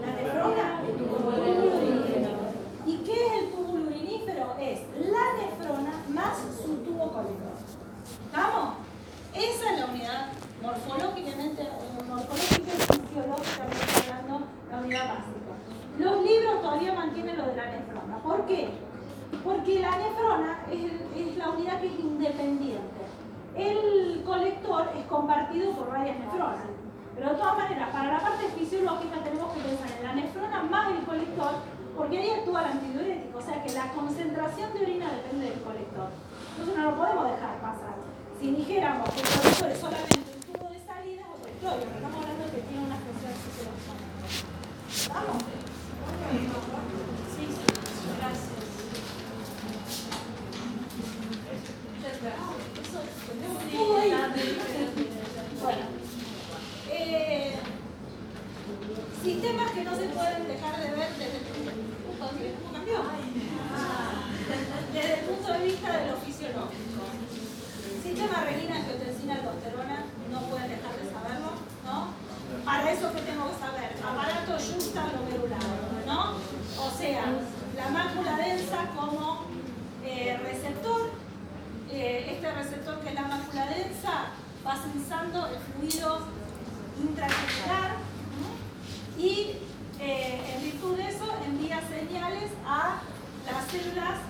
La nefrona, el túbulo urinífero. ¿Y qué es el túbulo urinífero? Es la nefrona más su tubo colector. ¿Estamos? Esa es la unidad morfológicamente, morfológica y fisiológicamente hablando, la unidad básica. Los libros lo de la nefrona. ¿Por qué? Porque la nefrona es, es la unidad que es independiente. El colector es compartido por varias nefronas. Pero de todas maneras, para la parte fisiológica tenemos que pensar en la nefrona más el colector, porque ahí actúa el antidiurético, o sea que la concentración de orina depende del colector. Entonces no lo podemos dejar pasar. Si dijéramos que el colector es solamente contradictorio. Estamos hablando de que tiene una función fisiológica. ¿Vamos? Sí, sí, gracias. Bueno, eh, sistemas que no se pueden dejar de ver desde el, ¿cómo cambió? desde el punto de vista de lo fisiológico. Sistema renina, angiotensina, aldosterona, no pueden dejar de saberlo, ¿no? Para eso que tengo que saber, aparato justa glomerular, ¿no? O sea, la mácula densa como eh, receptor, eh, este receptor que es la mácula densa va sensando el fluido intracelular y eh, en virtud de eso envía señales a las células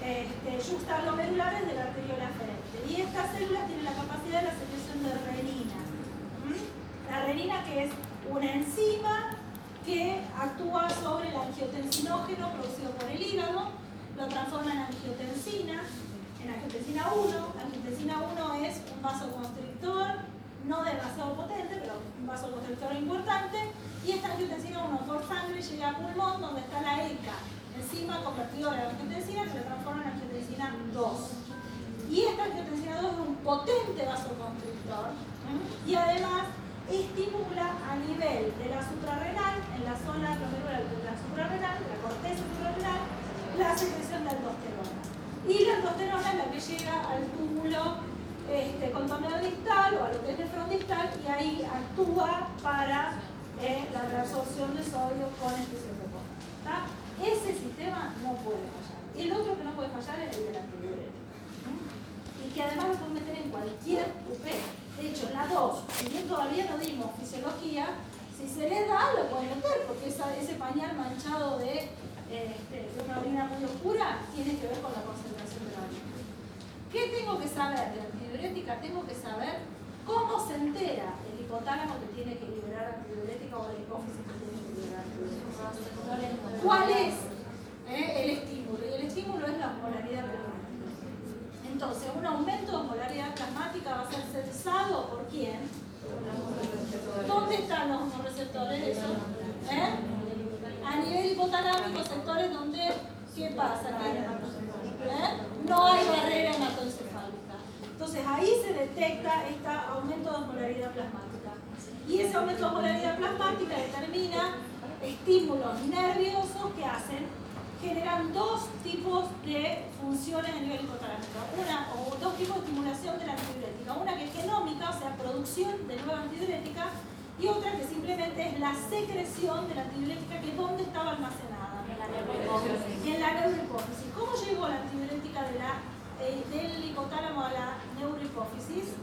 este, glomerulares de la arteriola. Y estas células tienen la capacidad de la secreción de renina. La renina que es una enzima que actúa sobre el angiotensinógeno producido por el hígado, lo transforma en angiotensina, en angiotensina 1. Angiotensina 1 es un vasoconstrictor no demasiado potente, pero un vasoconstrictor importante. Y esta angiotensina 1 por sangre llega al pulmón, donde está la ECA, enzima convertidora de angiotensina, que se transforma en angiotensina 2. Y esta angiotensina 2 es un potente vasoconstrictor y además estimula a nivel de la suprarrenal, en la zona de la suprarrenal, de la corteza suprarrenal, la secreción de aldosterona. Y la aldosterona es la que llega al túmulo este, distal o a lo que nefrondistal y ahí actúa para eh, la reabsorción de sodio con especie de Ese sistema no puede fallar. El otro que no puede fallar es el de la antidiurética. Y que además lo puede meter en cualquier UP. De hecho, la 2, si bien todavía no dimos fisiología, si se le da, lo puede meter, porque ese pañal manchado de este, una orina muy oscura, tiene que ver con la concentración de la orina. ¿Qué tengo que saber de antidiurética? Tengo que saber cómo se entera el hipotálamo que tiene que liberar ¿Cuál es eh, el estímulo? Y el estímulo es la polaridad plasmática. Entonces, un aumento de polaridad plasmática va a ser censado por quién? ¿Dónde están los receptores? Eso? ¿Eh? a nivel hipotalámico, sectores donde, ¿qué pasa? ¿Eh? No hay barrera hematoencefálica. Entonces ahí se detecta este aumento de osmolaridad plasmática. Y ese aumento de osmolaridad plasmática determina estímulos nerviosos que hacen, generan dos tipos de funciones a nivel hipotalámico. Una, o dos tipos de estimulación de la antidiurética. Una que es genómica, o sea, producción de nueva antidiurética, y otra que simplemente es la secreción de la antibiótica que dónde estaba almacenada. En la neurohipófisis. En la neurohipófisis. ¿Cómo llegó la antibiótica de la, del hipotálamo a la neurohipófisis?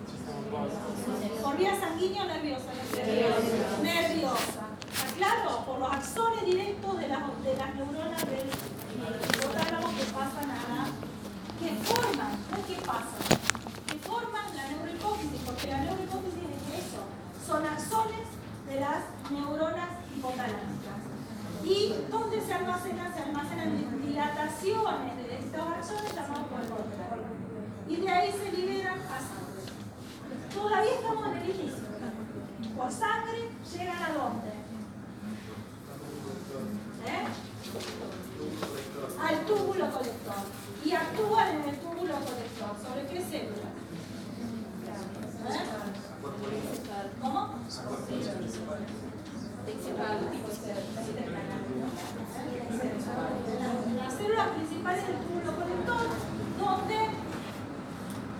¿Por vía sanguínea o nerviosa? Nerviosa. Nerviosa. ¿Está claro? Por los axones directos de las, de las neuronas del hipotálamo que pasan a la... que forman, no que pasan, que forman la neurohipófisis, porque la neurohipófisis es eso son axones de las neuronas hipotalámicas. ¿Y dónde se almacenan? Se almacenan en dilataciones de axones llamados cortical. Y de ahí se liberan a sangre. Todavía estamos en el inicio. Por sangre llegan a dónde? ¿Eh? Al túbulo colector. Y actúan en el túbulo colector. ¿Sobre qué células? ¿Eh? ¿Cómo? Las células principales del túbulo conector, donde,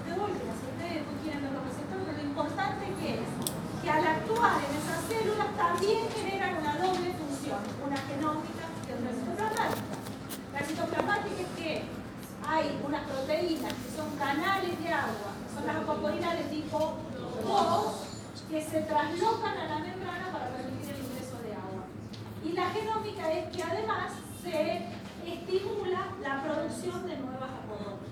de vuelta, si ustedes no quieren ver los receptores, lo importante que es que al actuar en esas células también generan una doble función, una genómica y otra citoplasmática. La citoplasmática es que hay unas proteínas que son canales de agua, son las acuaporinas de tipo que se traslocan a la membrana para permitir el ingreso de agua. Y la genómica es que además se estimula la producción de nuevas apodonas.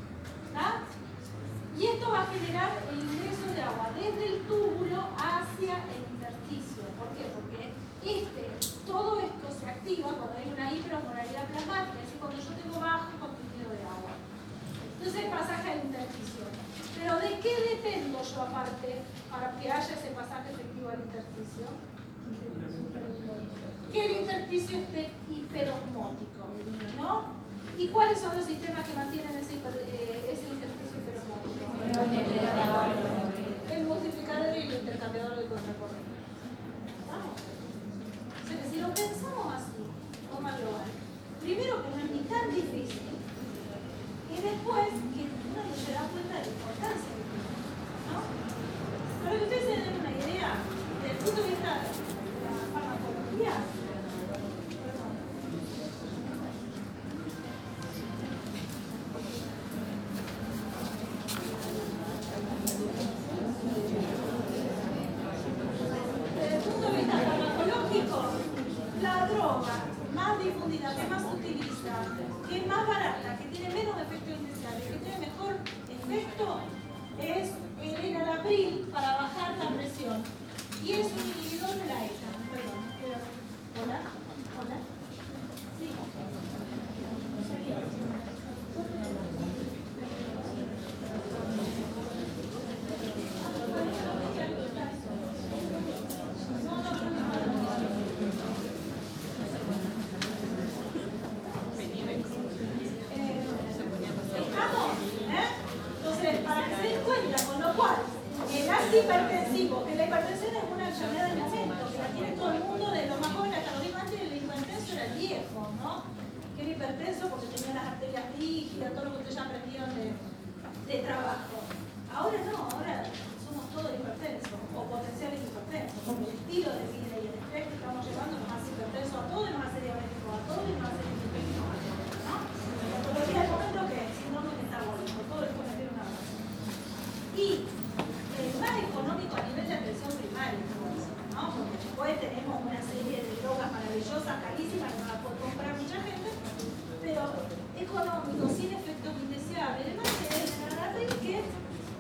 Y esto va a generar el ingreso de agua desde el túbulo hacia el intersticio. ¿Por qué? Porque este, todo esto se activa cuando hay una hiperosmolaridad plasmática, es decir, cuando yo tengo bajo contenido de agua. Entonces pasaje al intersticio. Pero ¿de qué dependo yo aparte para que haya ese pasaje efectivo al intersticio? Que el intersticio hiperosmótico, ¿no? ¿Y cuáles son los sistemas que mantienen ese, eh, ese? El multiplicador y el intercambiador de contracorriente. O sea que si lo pensamos así, tómalo primero que no es ni tan difícil, y después que uno no se da cuenta de la importancia que tiene. ¿no? Para que ustedes se den una idea, desde el punto de vista de la farmacología, desde el punto de vista farmacológico, la droga más difundida, que más se utiliza, que es más barata, que tiene menos efectos iniciales, que tiene mejor efecto, es el enalapril para bajar la presión. Y es un inhibidor de la ETA. Perdón, pero- ¿Hola? ¿Hola? Sí. Eh, ¿Estamos? ¿Eh? Entonces, para que se den cuenta, con lo cual, el antihipertensivo, que la hipertensión es una enfermedad del momento, que la tiene todo el mundo, de lo más joven hasta lo mismo antes el hipertenso era el viejo, ¿no? Que era hipertenso porque tenía las arterias rígidas, todo lo que ustedes ya aprendieron de, de trabajo. Ahora no, ahora somos todos hipertensos, o potenciales hipertensos, porque el estilo de vida y el estrés que estamos llevando nos hace hipertensos a todos y nos hace diabéticos a todos y nos hace hipertensos a todos, ¿no? La patología del momento que es síndrome metabólico, todo es por meter una base. Y el más económico a nivel de atención primaria, ¿no? Porque después tenemos una serie de drogas maravillosas, carísimas, que no las puede comprar mucha gente, pero económico, sin efectos indeseables. Además, es que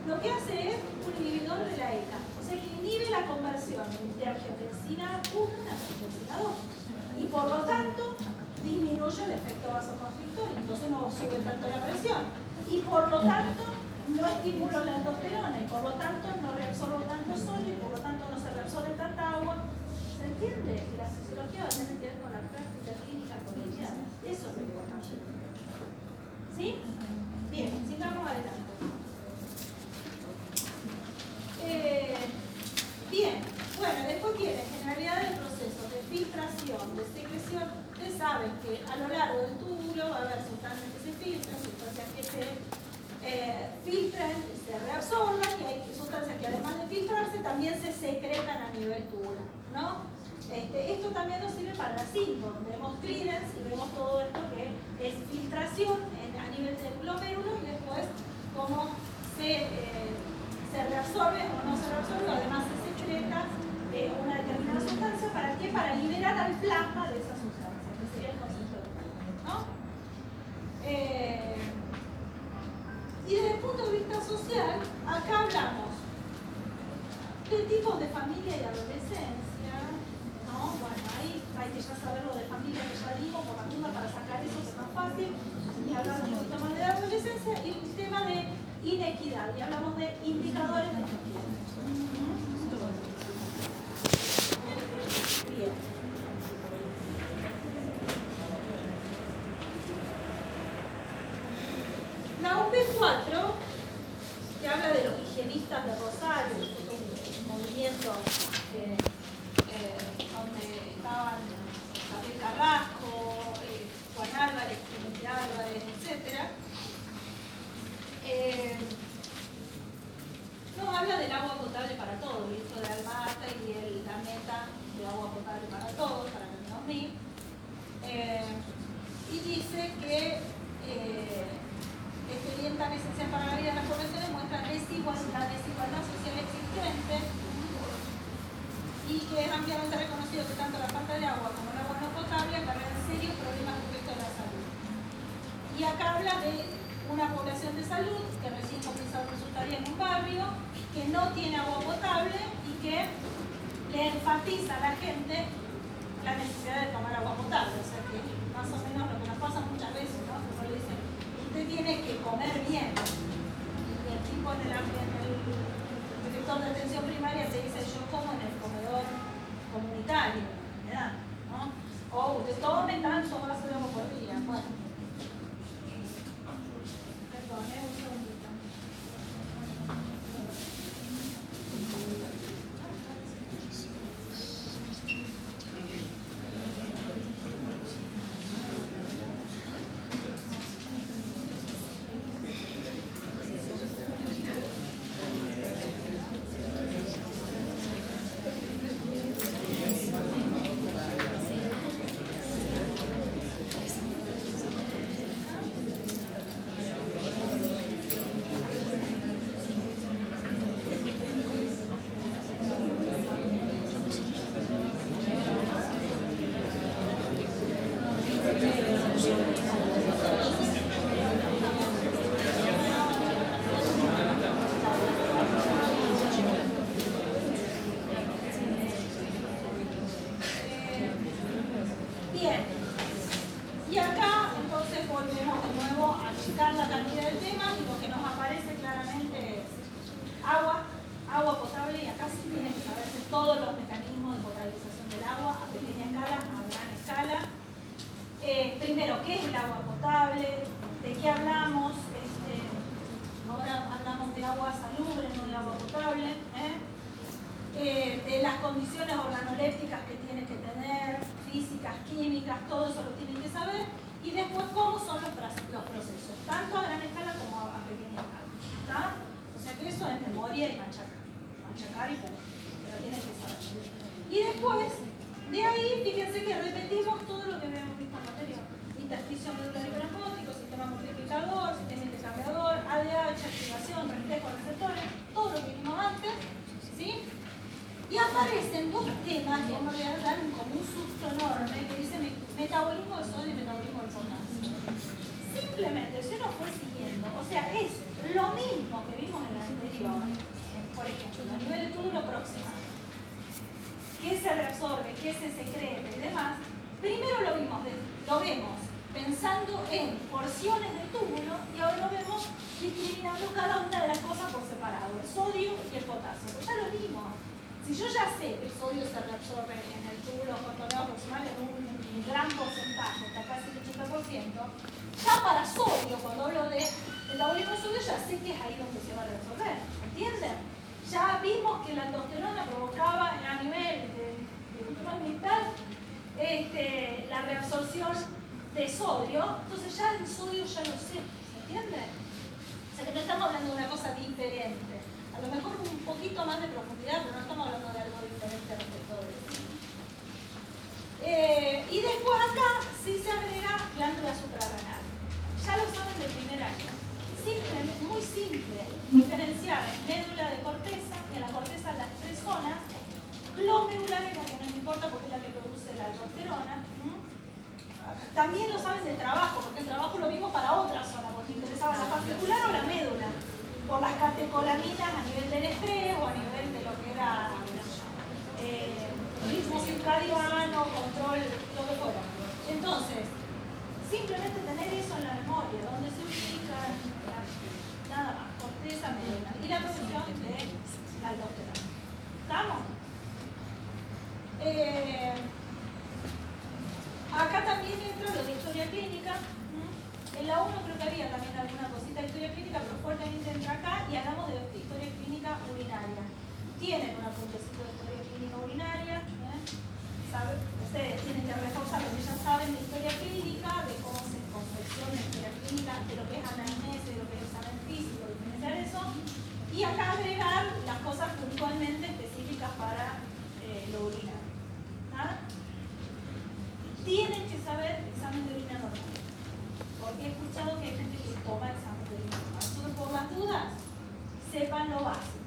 lo que hace es un inhibidor de la ETA, o sea que inhibe la conversión de angiotensina 1 a angiotensina 2. Y por lo tanto, disminuye el efecto vasoconstrictor, entonces no sube tanto la presión. Y por lo tanto, no estimulo la aldosterona y por lo tanto no reabsorbo tanto sodio y por lo tanto no se reabsorbe tanta agua. ¿Se entiende? Que la fisiología va a tener que ver con la práctica clínica cotidiana. Eso es lo importante. ¿Sí? Bien, sigamos adelante. Eh, bien, bueno, después tiene generalidad del proceso de filtración, de secreción. Ustedes saben que a lo largo del túbulo va a haber sustancias que se filtran, sustancias que se eh, filtran, se reabsorban y hay sustancias que además de filtrarse también se secretan a nivel tubular. ¿no? Este, esto también nos sirve para la síntoma. Vemos clearance y vemos todo esto que es filtración a nivel del glomérulo y después cómo se, eh, se reabsorbe o no se reabsorbe, además se secreta eh, una determinada sustancia. ¿Para qué? Para liberar al plasma de esa sustancia, que sería el concepto de. ¿no? Eh, y desde el punto de vista social, acá hablamos de tipos de familia y adolescencia, ¿no? Bueno, ahí hay que ya saber lo de familia que ya dimos por la duda para sacar eso que es más fácil, y hablamos un poquito más de la adolescencia y un tema de inequidad, y hablamos de indicadores de inequidad. La UP4, que habla de los higienistas de Rosario, que es un movimiento que, donde estaban Gabriel Carrasco, eh, Juan Álvarez, Clemente Álvarez, etc. Eh, nos habla del agua potable para todos, el hijo de Almata y el- la meta de agua potable para todos, para menos mil. Eh, y dice que eh, experiencia tan esencial para la vida de las poblaciones muestra desigual- la desigualdad social existente y que es ampliamente reconocido que tanto la falta de agua como el agua no potable acarrean serios problemas respecto a la salud. Y acá habla de una población de salud que recién comenzó resultaría en un barrio, que no tiene agua potable y que le enfatiza a la gente la necesidad de tomar agua potable. O sea que más o menos lo que nos pasa muchas veces, ¿no? Uno le dice, usted tiene que comer bien. Y el tipo en el, en doctor de atención primaria te dice yo como en el comedor ¿verdad? ¿no? O usted tome tanto vaso de agua por día. Bueno. Perdón, ¿eh? un segundito. Bien. Y acá entonces volvemos de nuevo a checar la cantidad de temas y lo que nos aparece claramente es agua, agua potable y acá sí tienen que saberse todos los mecanismos de potabilización del agua a pequeña escala, a gran escala. Eh, primero, ¿qué es el agua potable? ¿De qué hablamos? Este, ahora hablamos de agua salubre, no de agua potable. ¿eh? eh, de las condiciones organolépticas que tiene que tener, físicas, químicas, todo eso lo tienen que saber, y después cómo son los, los procesos, tanto a gran escala como a, a pequeña escala. ¿está? O sea que eso es memoria y machacar, machacar y poner, pero tienen que saber. Y después, de ahí, fíjense que repetimos todo lo que habíamos visto anterior. Intersticio medular hiperosmótico, sistema multiplicador, sistema intercambiador, ADH, activación, reflejo, receptores, todo lo que vimos antes, ¿sí? Y aparecen dos temas que voy a dar como un susto enorme que dice metabolismo de sodio y metabolismo de potasio. Simplemente, si uno fue siguiendo, o sea, es lo mismo que vimos en la anterior, por ejemplo, a nivel de túbulo próximo, qué se reabsorbe, qué se secreta y demás, primero lo vimos, lo vemos pensando en porciones del túbulo y ahora lo vemos discriminando cada una de las cosas por separado, el sodio y el potasio. Ya lo vimos. Si yo ya sé que el sodio se reabsorbe en el túbulo contornado proximal en un, gran porcentaje, hasta casi el 80%, ya para sodio, cuando hablo de metabolismo sodio, ya sé que es ahí donde se va a reabsorber. ¿Entienden? Ya vimos que la aldosterona provocaba a nivel del de, este, la reabsorción de sodio, entonces ya el sodio ya lo sé. ¿Se? O sea que no estamos hablando de una cosa diferente. A lo mejor un poquito más de profundidad, pero no estamos hablando de algo diferente respecto de eso. Eh, y después acá sí se agrega glándula suprarrenal. Ya lo saben del primer año. Simple, muy simple, diferenciar médula de corteza, y en la corteza las tres zonas, glomerular es la que nos importa porque es la que produce la aldosterona. También lo saben del trabajo, porque el trabajo lo vimos para otra zona, porque interesaba la particular o la médula por las catecolaminas a nivel del estrés o a nivel de lo que era eh, ritmo circadiano, control, lo que fuera. Entonces, simplemente tener eso en la memoria, donde se ubica nada más, corteza médula y la producción de la aldosterona. ¿Estamos? Eh, acá también entra lo de historia clínica. En la 1 creo que había también alguna cosita de historia clínica, pero fuertemente entra acá y hablamos de historia clínica urinaria. Tienen un apuntecito de historia clínica urinaria, ¿eh? ustedes tienen que reforzar lo que ya saben de historia clínica, de cómo se confecciona la historia clínica, de lo que es anamnesis, de lo que es examen físico, diferenciar eso, y acá agregar las cosas puntualmente específicas para eh, lo urinario. ¿ah? Tienen que saber examen de orina normal porque he escuchado que hay gente que toma examen. Por las dudas, sepan lo básico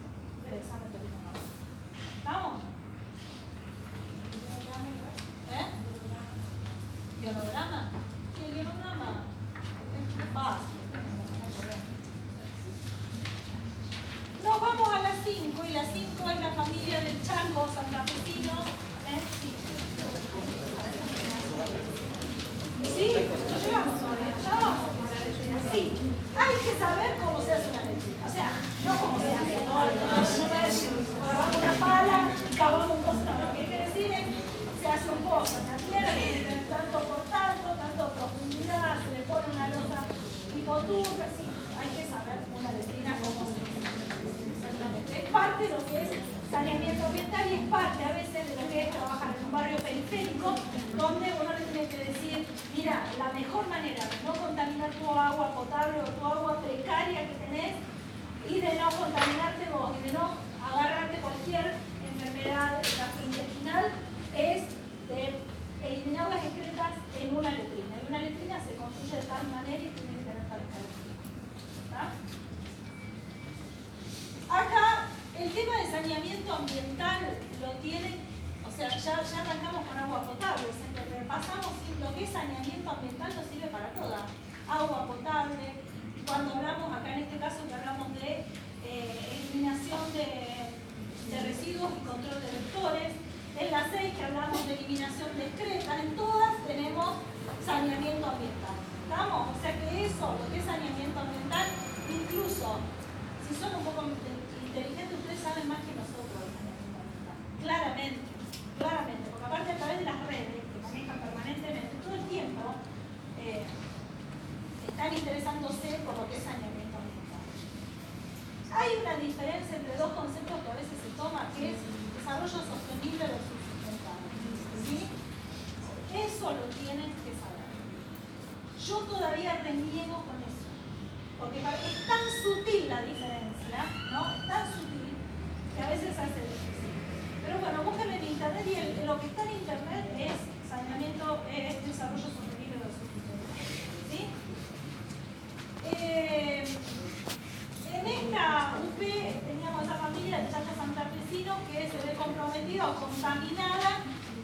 se ve comprometida o contaminada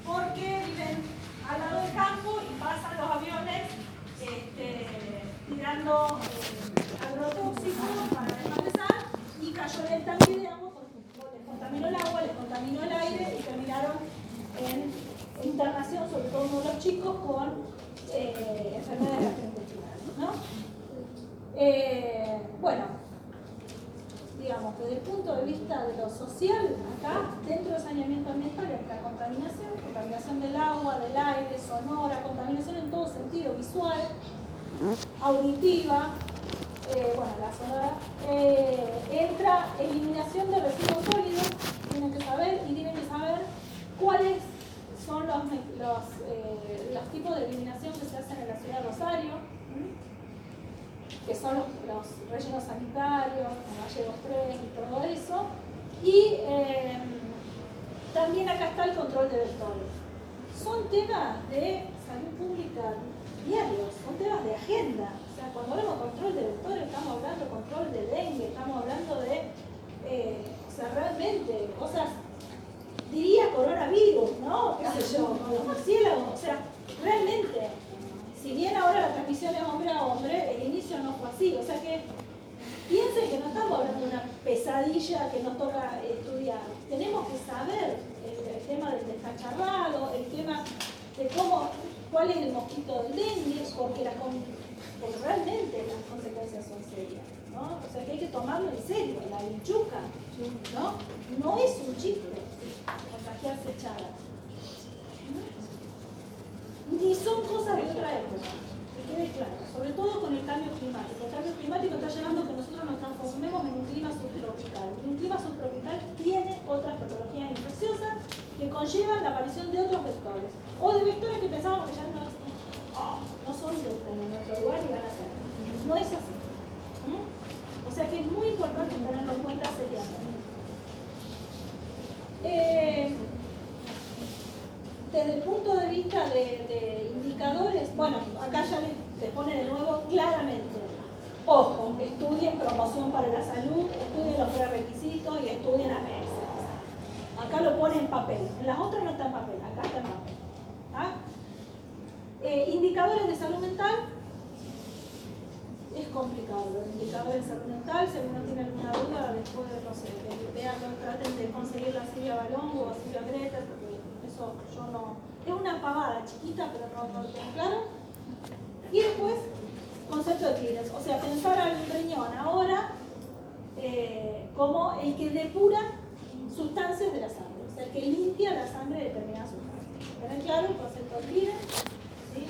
porque viven al lado del campo y pasan los aviones este, tirando eh, agrotóxicos para desmalezar y cayó en el tanque de agua les contaminó el agua, les contaminó el aire y terminaron en internación, sobre todo los chicos, con eh, enfermedades gastrointestinales. ¿no? Eh, bueno, digamos, desde el punto de vista de lo social, acá, dentro del saneamiento ambiental, está contaminación, contaminación del agua, del aire, sonora, contaminación en todo sentido, visual, auditiva, eh, bueno, la sonora, eh, entra eliminación de residuos sólidos, tienen que saber, y tienen que saber cuáles son los, los, eh, los tipos de eliminación que se hacen en la ciudad de Rosario, que son los, rellenos sanitarios, como Valle 3 y todo eso. Y eh, también acá está el control de vectores. Son temas de salud pública diarios, son temas de agenda. O sea, cuando hablamos de control de vectores, estamos hablando de control de dengue, estamos hablando de, eh, o sea, realmente cosas, diría coronavirus, ¿no? ¿Qué sé yo? Los murciélagos, o sea, realmente si bien ahora la transmisión es hombre a hombre, el inicio no fue así. O sea que piensen que no estamos hablando de una pesadilla que nos toca estudiar. Tenemos que saber el, tema del descacharrado, el tema de cómo, cuál es el mosquito del dengue, porque, realmente las consecuencias son serias. ¿no? O sea que hay que tomarlo en serio. La bichuca ¿no? no es un chiste contagiarse echada ni son cosas de otra época. Que quede claro, sobre todo con el cambio climático. El cambio climático está llevando a que nosotros nos transformemos en un clima subtropical. Y un clima subtropical tiene otras patologías infecciosas que conllevan la aparición de otros vectores. O de vectores que pensábamos que ya no, oh, no son de nuestro lugar y van a ser. No es así. ¿Mm? O sea que es muy importante tenerlo en cuenta seriamente. Eh, desde el punto de vista de, indicadores, bueno, acá ya les, pone de nuevo claramente, ojo, estudien promoción para la salud, estudien los prerequisitos y estudien APS. Acá lo pone en papel, en las otras no está en papel, acá está en papel. ¿ah? Eh, indicadores de salud mental, es complicado, los indicadores de salud mental, si alguno tiene alguna duda, después, no sé, vean, traten de conseguir la Silvia Balón o a Silvia Greta, yo no. Es una pavada chiquita, pero no, lo tengo claro. Y después, concepto de Clearance, o sea, pensar al riñón ahora eh, como el que depura sustancias de la sangre, o sea, el que limpia la sangre de determinadas sustancias. ¿Tener claro el concepto de Clearance? ¿Sí?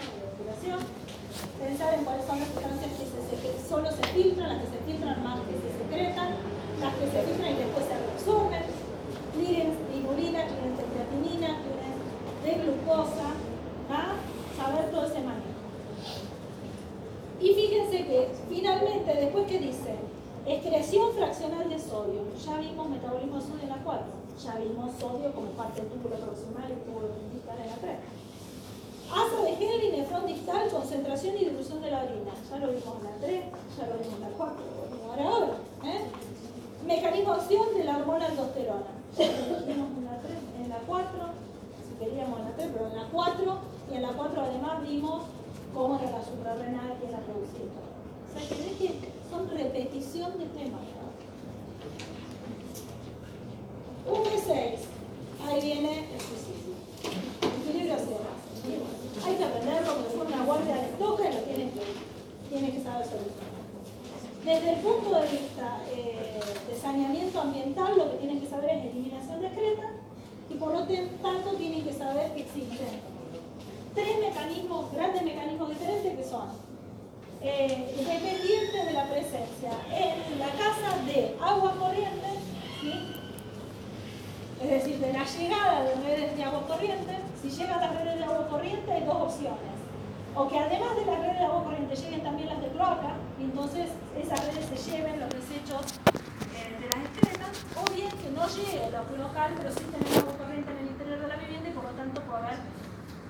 Pensar en cuáles son las sustancias que, solo se filtran, las que se filtran más que se secretan, las que se filtran y después se reabsorben de glucosa, ¿ah? saber todo ese manejo. Y fíjense que finalmente, después que dice, excreción fraccional de sodio, ya vimos metabolismo de sodio en la 4, ya vimos sodio como parte del túbulo proximal y túbulo distal en la 3. Asa de gel y nefrón distal, concentración y dilución de la orina, ya lo vimos en la 3, ya lo vimos en la 4, ahora ahora. ¿eh? Mecanismo de acción de la hormona aldosterona, ya lo vimos en la 3, en la 4 queríamos en la 3, pero en la 4, y en la 4 además vimos cómo era la suprarrenal y la reducida. O sea que ves que son repetición de temas. V6. Ahí viene el suicidio. Equilibrio hacia. Hay que aprenderlo porque después una guardia le toca y lo tiene que, tiene que saber solucionar. Desde el punto de vista eh, de saneamiento ambiental, lo que tienen que saber es eliminación discreta y por lo tanto tienen que saber que existen tres mecanismos, grandes mecanismos diferentes que son eh, dependientes de la presencia en la casa de agua corriente, es decir, de la llegada de redes de agua corriente, si llegan las redes de agua corriente hay dos opciones. O que además de las redes de agua corriente lleguen también las de cloaca, y entonces esas redes se lleven los desechos o bien que no llegue lo local, pero sí tener agua corriente en el interior de la vivienda y por lo tanto puede haber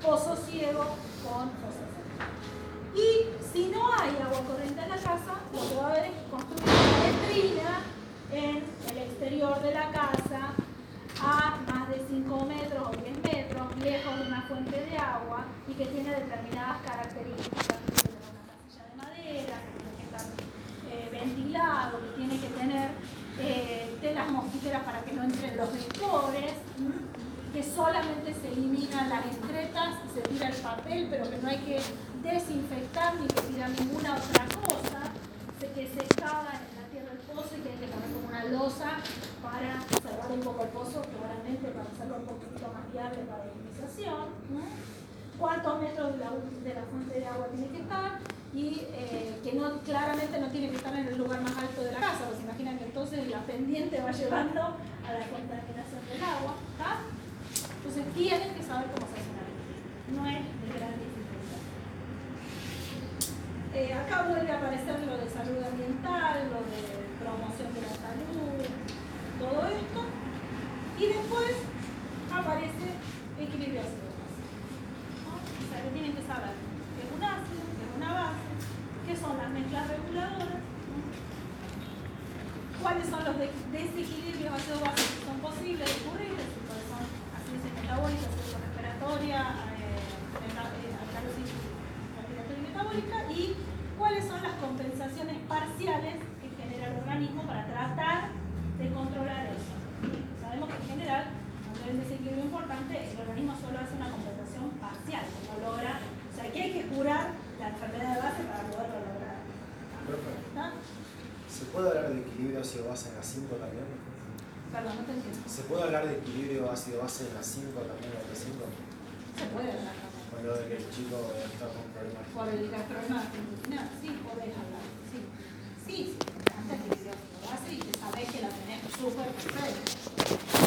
pozo ciego con fosas. Y si no hay agua corriente en la casa, lo que va a haber es construir una letrina en el exterior de la casa, a más de 5 metros o 10 metros, lejos de una fuente de agua y que tiene determinadas características. Tiene que tener una casilla de madera, que tiene que estar eh, ventilado, que tiene que tener eh, mosquiteras para que no entren los vectores, que solamente se eliminan las excretas y se tira el papel, pero que no hay que desinfectar ni que tirar ninguna otra cosa, que se excava en la tierra del pozo y que hay que poner como una losa para cerrar un poco el pozo, claramente para hacerlo un poquito más viable para la utilización. Cuántos metros de la, fuente de agua tiene que estar y eh, que no, claramente no tiene que estar en el lugar más alto de la casa, pues imaginan que entonces la pendiente va llevando a la contaminación del agua. Entonces tienen que saber cómo se hace una No es de gran dificultad. Eh, acá vuelve a aparecer lo de salud ambiental, lo de promoción de la salud, todo esto. Y después aparece equilibrio ácido ¿no? O sea, que tienen que saber qué es un ácido, una base, qué son las mezclas reguladoras, cuáles son los desequilibrios ácido-base que son posibles de ocurrir, cuáles son acidosis metabólica, acidosis respiratoria, alcalosis respiratoria y metabólica, y cuáles son las compensaciones parciales que genera el organismo para tratar de controlar eso. Sabemos que en general, cuando hay un desequilibrio importante, el organismo solo hace una compensación parcial, no logra, o sea, que hay que curar la enfermedad de base para poderlo lograr. ¿Se puede hablar de equilibrio ácido-base en la 5 también? Perdón, no te entiendo. ¿Se puede hablar de equilibrio ácido-base en la 5 también, en la 5? Se puede hablar Con lo de que el chico está con problemas. Por el problema intestinal, sí, podés hablar. Sí, sí, sí antes equilibrio ácido-base y que sabés que la tenés súper perfecta.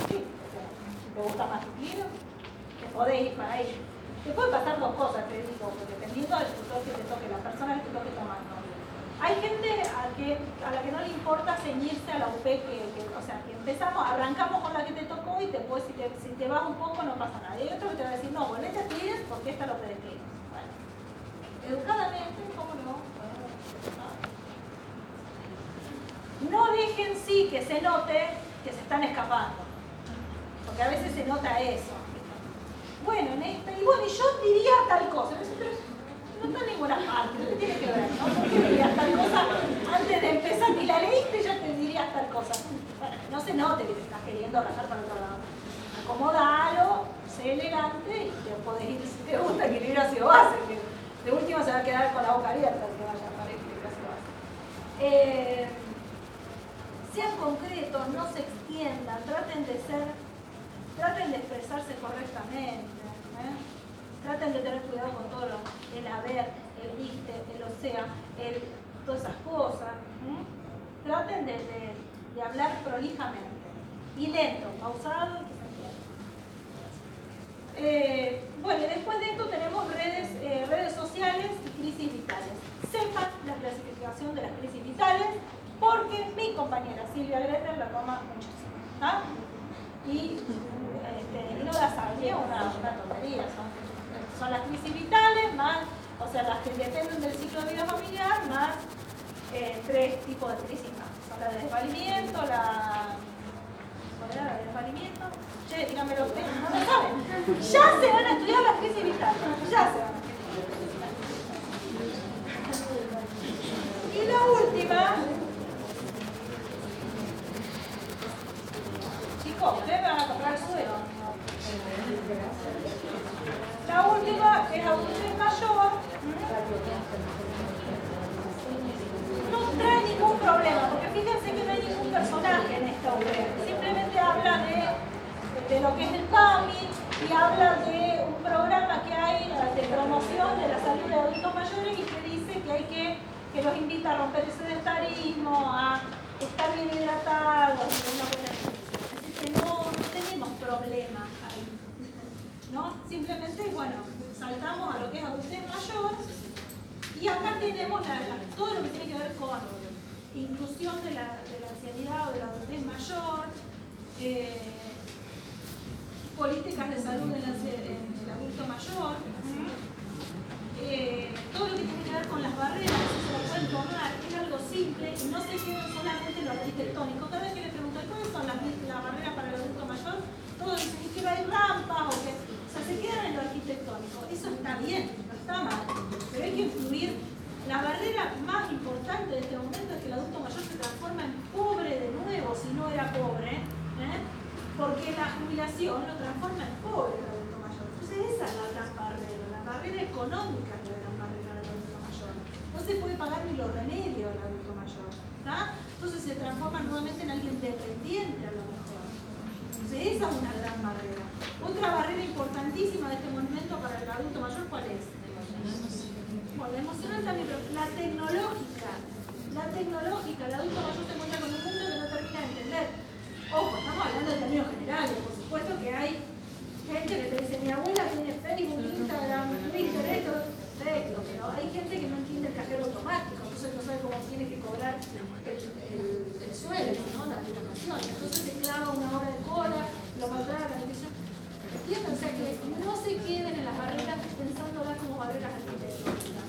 Sí, si te gusta más equilibrio, te podés ir para ahí. Te pueden pasar dos cosas, te digo, dependiendo del tutor que te toque, la persona que te toque tomando. Hay gente a, a la que no le importa ceñirse a la UP que, o sea, que empezamos, arrancamos con la que te tocó y después si te, si te vas un poco no pasa nada. Y hay otro que te va a decir, no, bueno, esta estudies porque esta lo predestina. Bueno, educadamente, ¿cómo no? no dejen sí que se note que se están escapando. Porque a veces se nota eso. Bueno, en esta, y bueno, yo diría tal cosa. No está en ninguna parte, ¿qué tiene que ver? ¿no? ¿Por qué dirías tal cosa antes de empezar? Ni la leíste ya te dirías tal cosa. No se note que te estás queriendo arrasar para otro lado. Acomodalo, sé elegante y te podés ir si te gusta equilibrio ácido base. Que de última se va a quedar con la boca abierta el que vaya equilibrio ácido base. Eh, sean concretos, no se extiendan, traten de ser, traten de expresarse correctamente. ¿Eh? Traten de tener cuidado con todo lo, el haber, el viste, el o sea, todas esas cosas. Traten de, hablar prolijamente y lento, pausado y que se entienda. Eh, bueno, después de esto tenemos redes, eh, redes sociales y crisis vitales. Sepan la clasificación de las crisis vitales, porque mi compañera Silvia Gretel la toma muchísimo. ¿ah? Y, la sabía, una, una tontería. Son, son las crisis vitales, más, o sea, las que dependen del ciclo de vida familiar, más eh, tres tipos de crisis más. La de desvalimiento, la. ¿Cuál era la de desvalimiento? Che, díganme los tres, no lo saben. Ya se van a estudiar las crisis vitales. Ya se van a estudiar. Y la última. Chicos, ustedes van a comprar suelo. La última es adultez mayor. No trae ningún problema, porque fíjense que no hay ningún personaje en esta obra. Simplemente habla de, de lo que es el PAMI y habla de un programa que hay de promoción de la salud de adultos mayores y que dice que hay que, que los invita a romper el sedentarismo, a estar bien hidratados, no, problemas ahí. ¿no? Simplemente, bueno, saltamos a lo que es adultez mayor y acá tenemos todo lo que tiene que ver con inclusión de la, de la ancianidad o de la adultez mayor, eh, políticas de salud en, el adulto mayor, eh, todo lo que tiene que ver con las barreras, se lo pueden tomar, es algo simple y no se quedan solamente en lo arquitectónico. Cada vez que le preguntan cuáles son las, las barreras para el adulto mayor, todos dicen que no hay rampas o que. O sea, se quedan en lo arquitectónico. Eso está bien, no está mal, pero hay que influir. La barrera más importante de este momento es que el adulto mayor se transforma en pobre de nuevo, si no era pobre, ¿eh? porque la jubilación lo transforma en pobre el adulto mayor. Entonces esa es la gran barrera, la barrera económica es la gran barrera del adulto mayor. No se puede pagar ni los remedios al adulto mayor. ¿tá? Entonces se transforma nuevamente en alguien dependiente a lo mejor. Entonces esa es una gran barrera. Otra barrera importantísima de este movimiento para el adulto mayor, ¿cuál es? Bueno, la emocional también, pero la tecnológica. La tecnológica, el adulto mayor se encuentra con un mundo que no termina de entender. Ojo, estamos hablando de términos generales, por supuesto que hay gente que te dice, mi abuela tiene hay gente que no entiende el cajero automático, entonces no sabe cómo tiene que cobrar el, el, el sueldo, ¿no? La aplicación. Entonces se clava una hora de cola, lo maltrata, la. ¿Entienden? O sea que no se queden en las barreras pensándolas como barreras arquitectónicas.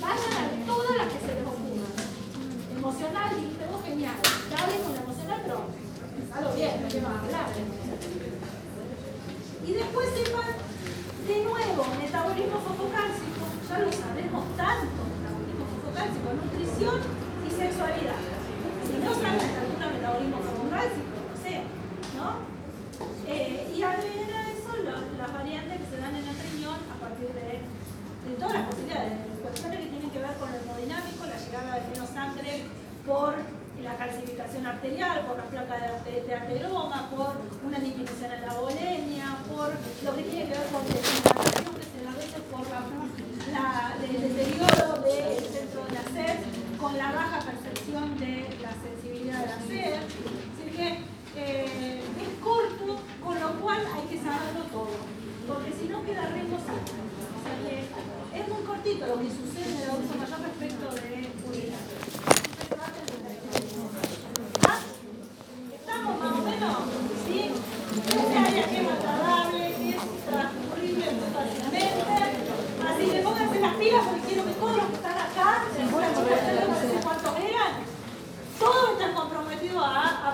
Vayan a todas las que se les ocurran. Emocional, dijiste vos, genial. Dale con la emocional, pero algo bien, no que vas a hablar. Y después sepan, de nuevo, metabolismo fosfocálcico, ya lo sabemos tanto, metabolismo fosfocálcico, nutrición y sexualidad. Si no saben hasta altura metabolismo fosfocálcico, no sé, ¿no? Eh, y agreguen a eso las variantes que se dan en el riñón a partir de, de todas las posibilidades, de cuestiones que tienen que ver con lo hemodinámico, la llegada de menos sangre por la calcificación arterial, por la placa de, de ateroma, por una disminución en la bolemia, por lo que tiene que ver con deshidratación que se da por la, la, el deterioro del centro de la sed con la baja percepción de la sensibilidad de la sed. Así que eh, es corto, con lo cual hay que saberlo todo, porque si no queda re O es muy cortito lo que sucede en el adulto mayor respecto de ¿Ah? Estamos más o menos, ¿sí? Este área que es agradable, que es transcurrible pilas porque quiero que todos los que están acá, se acuerdan no sé cuántos eran, todos están comprometidos a, a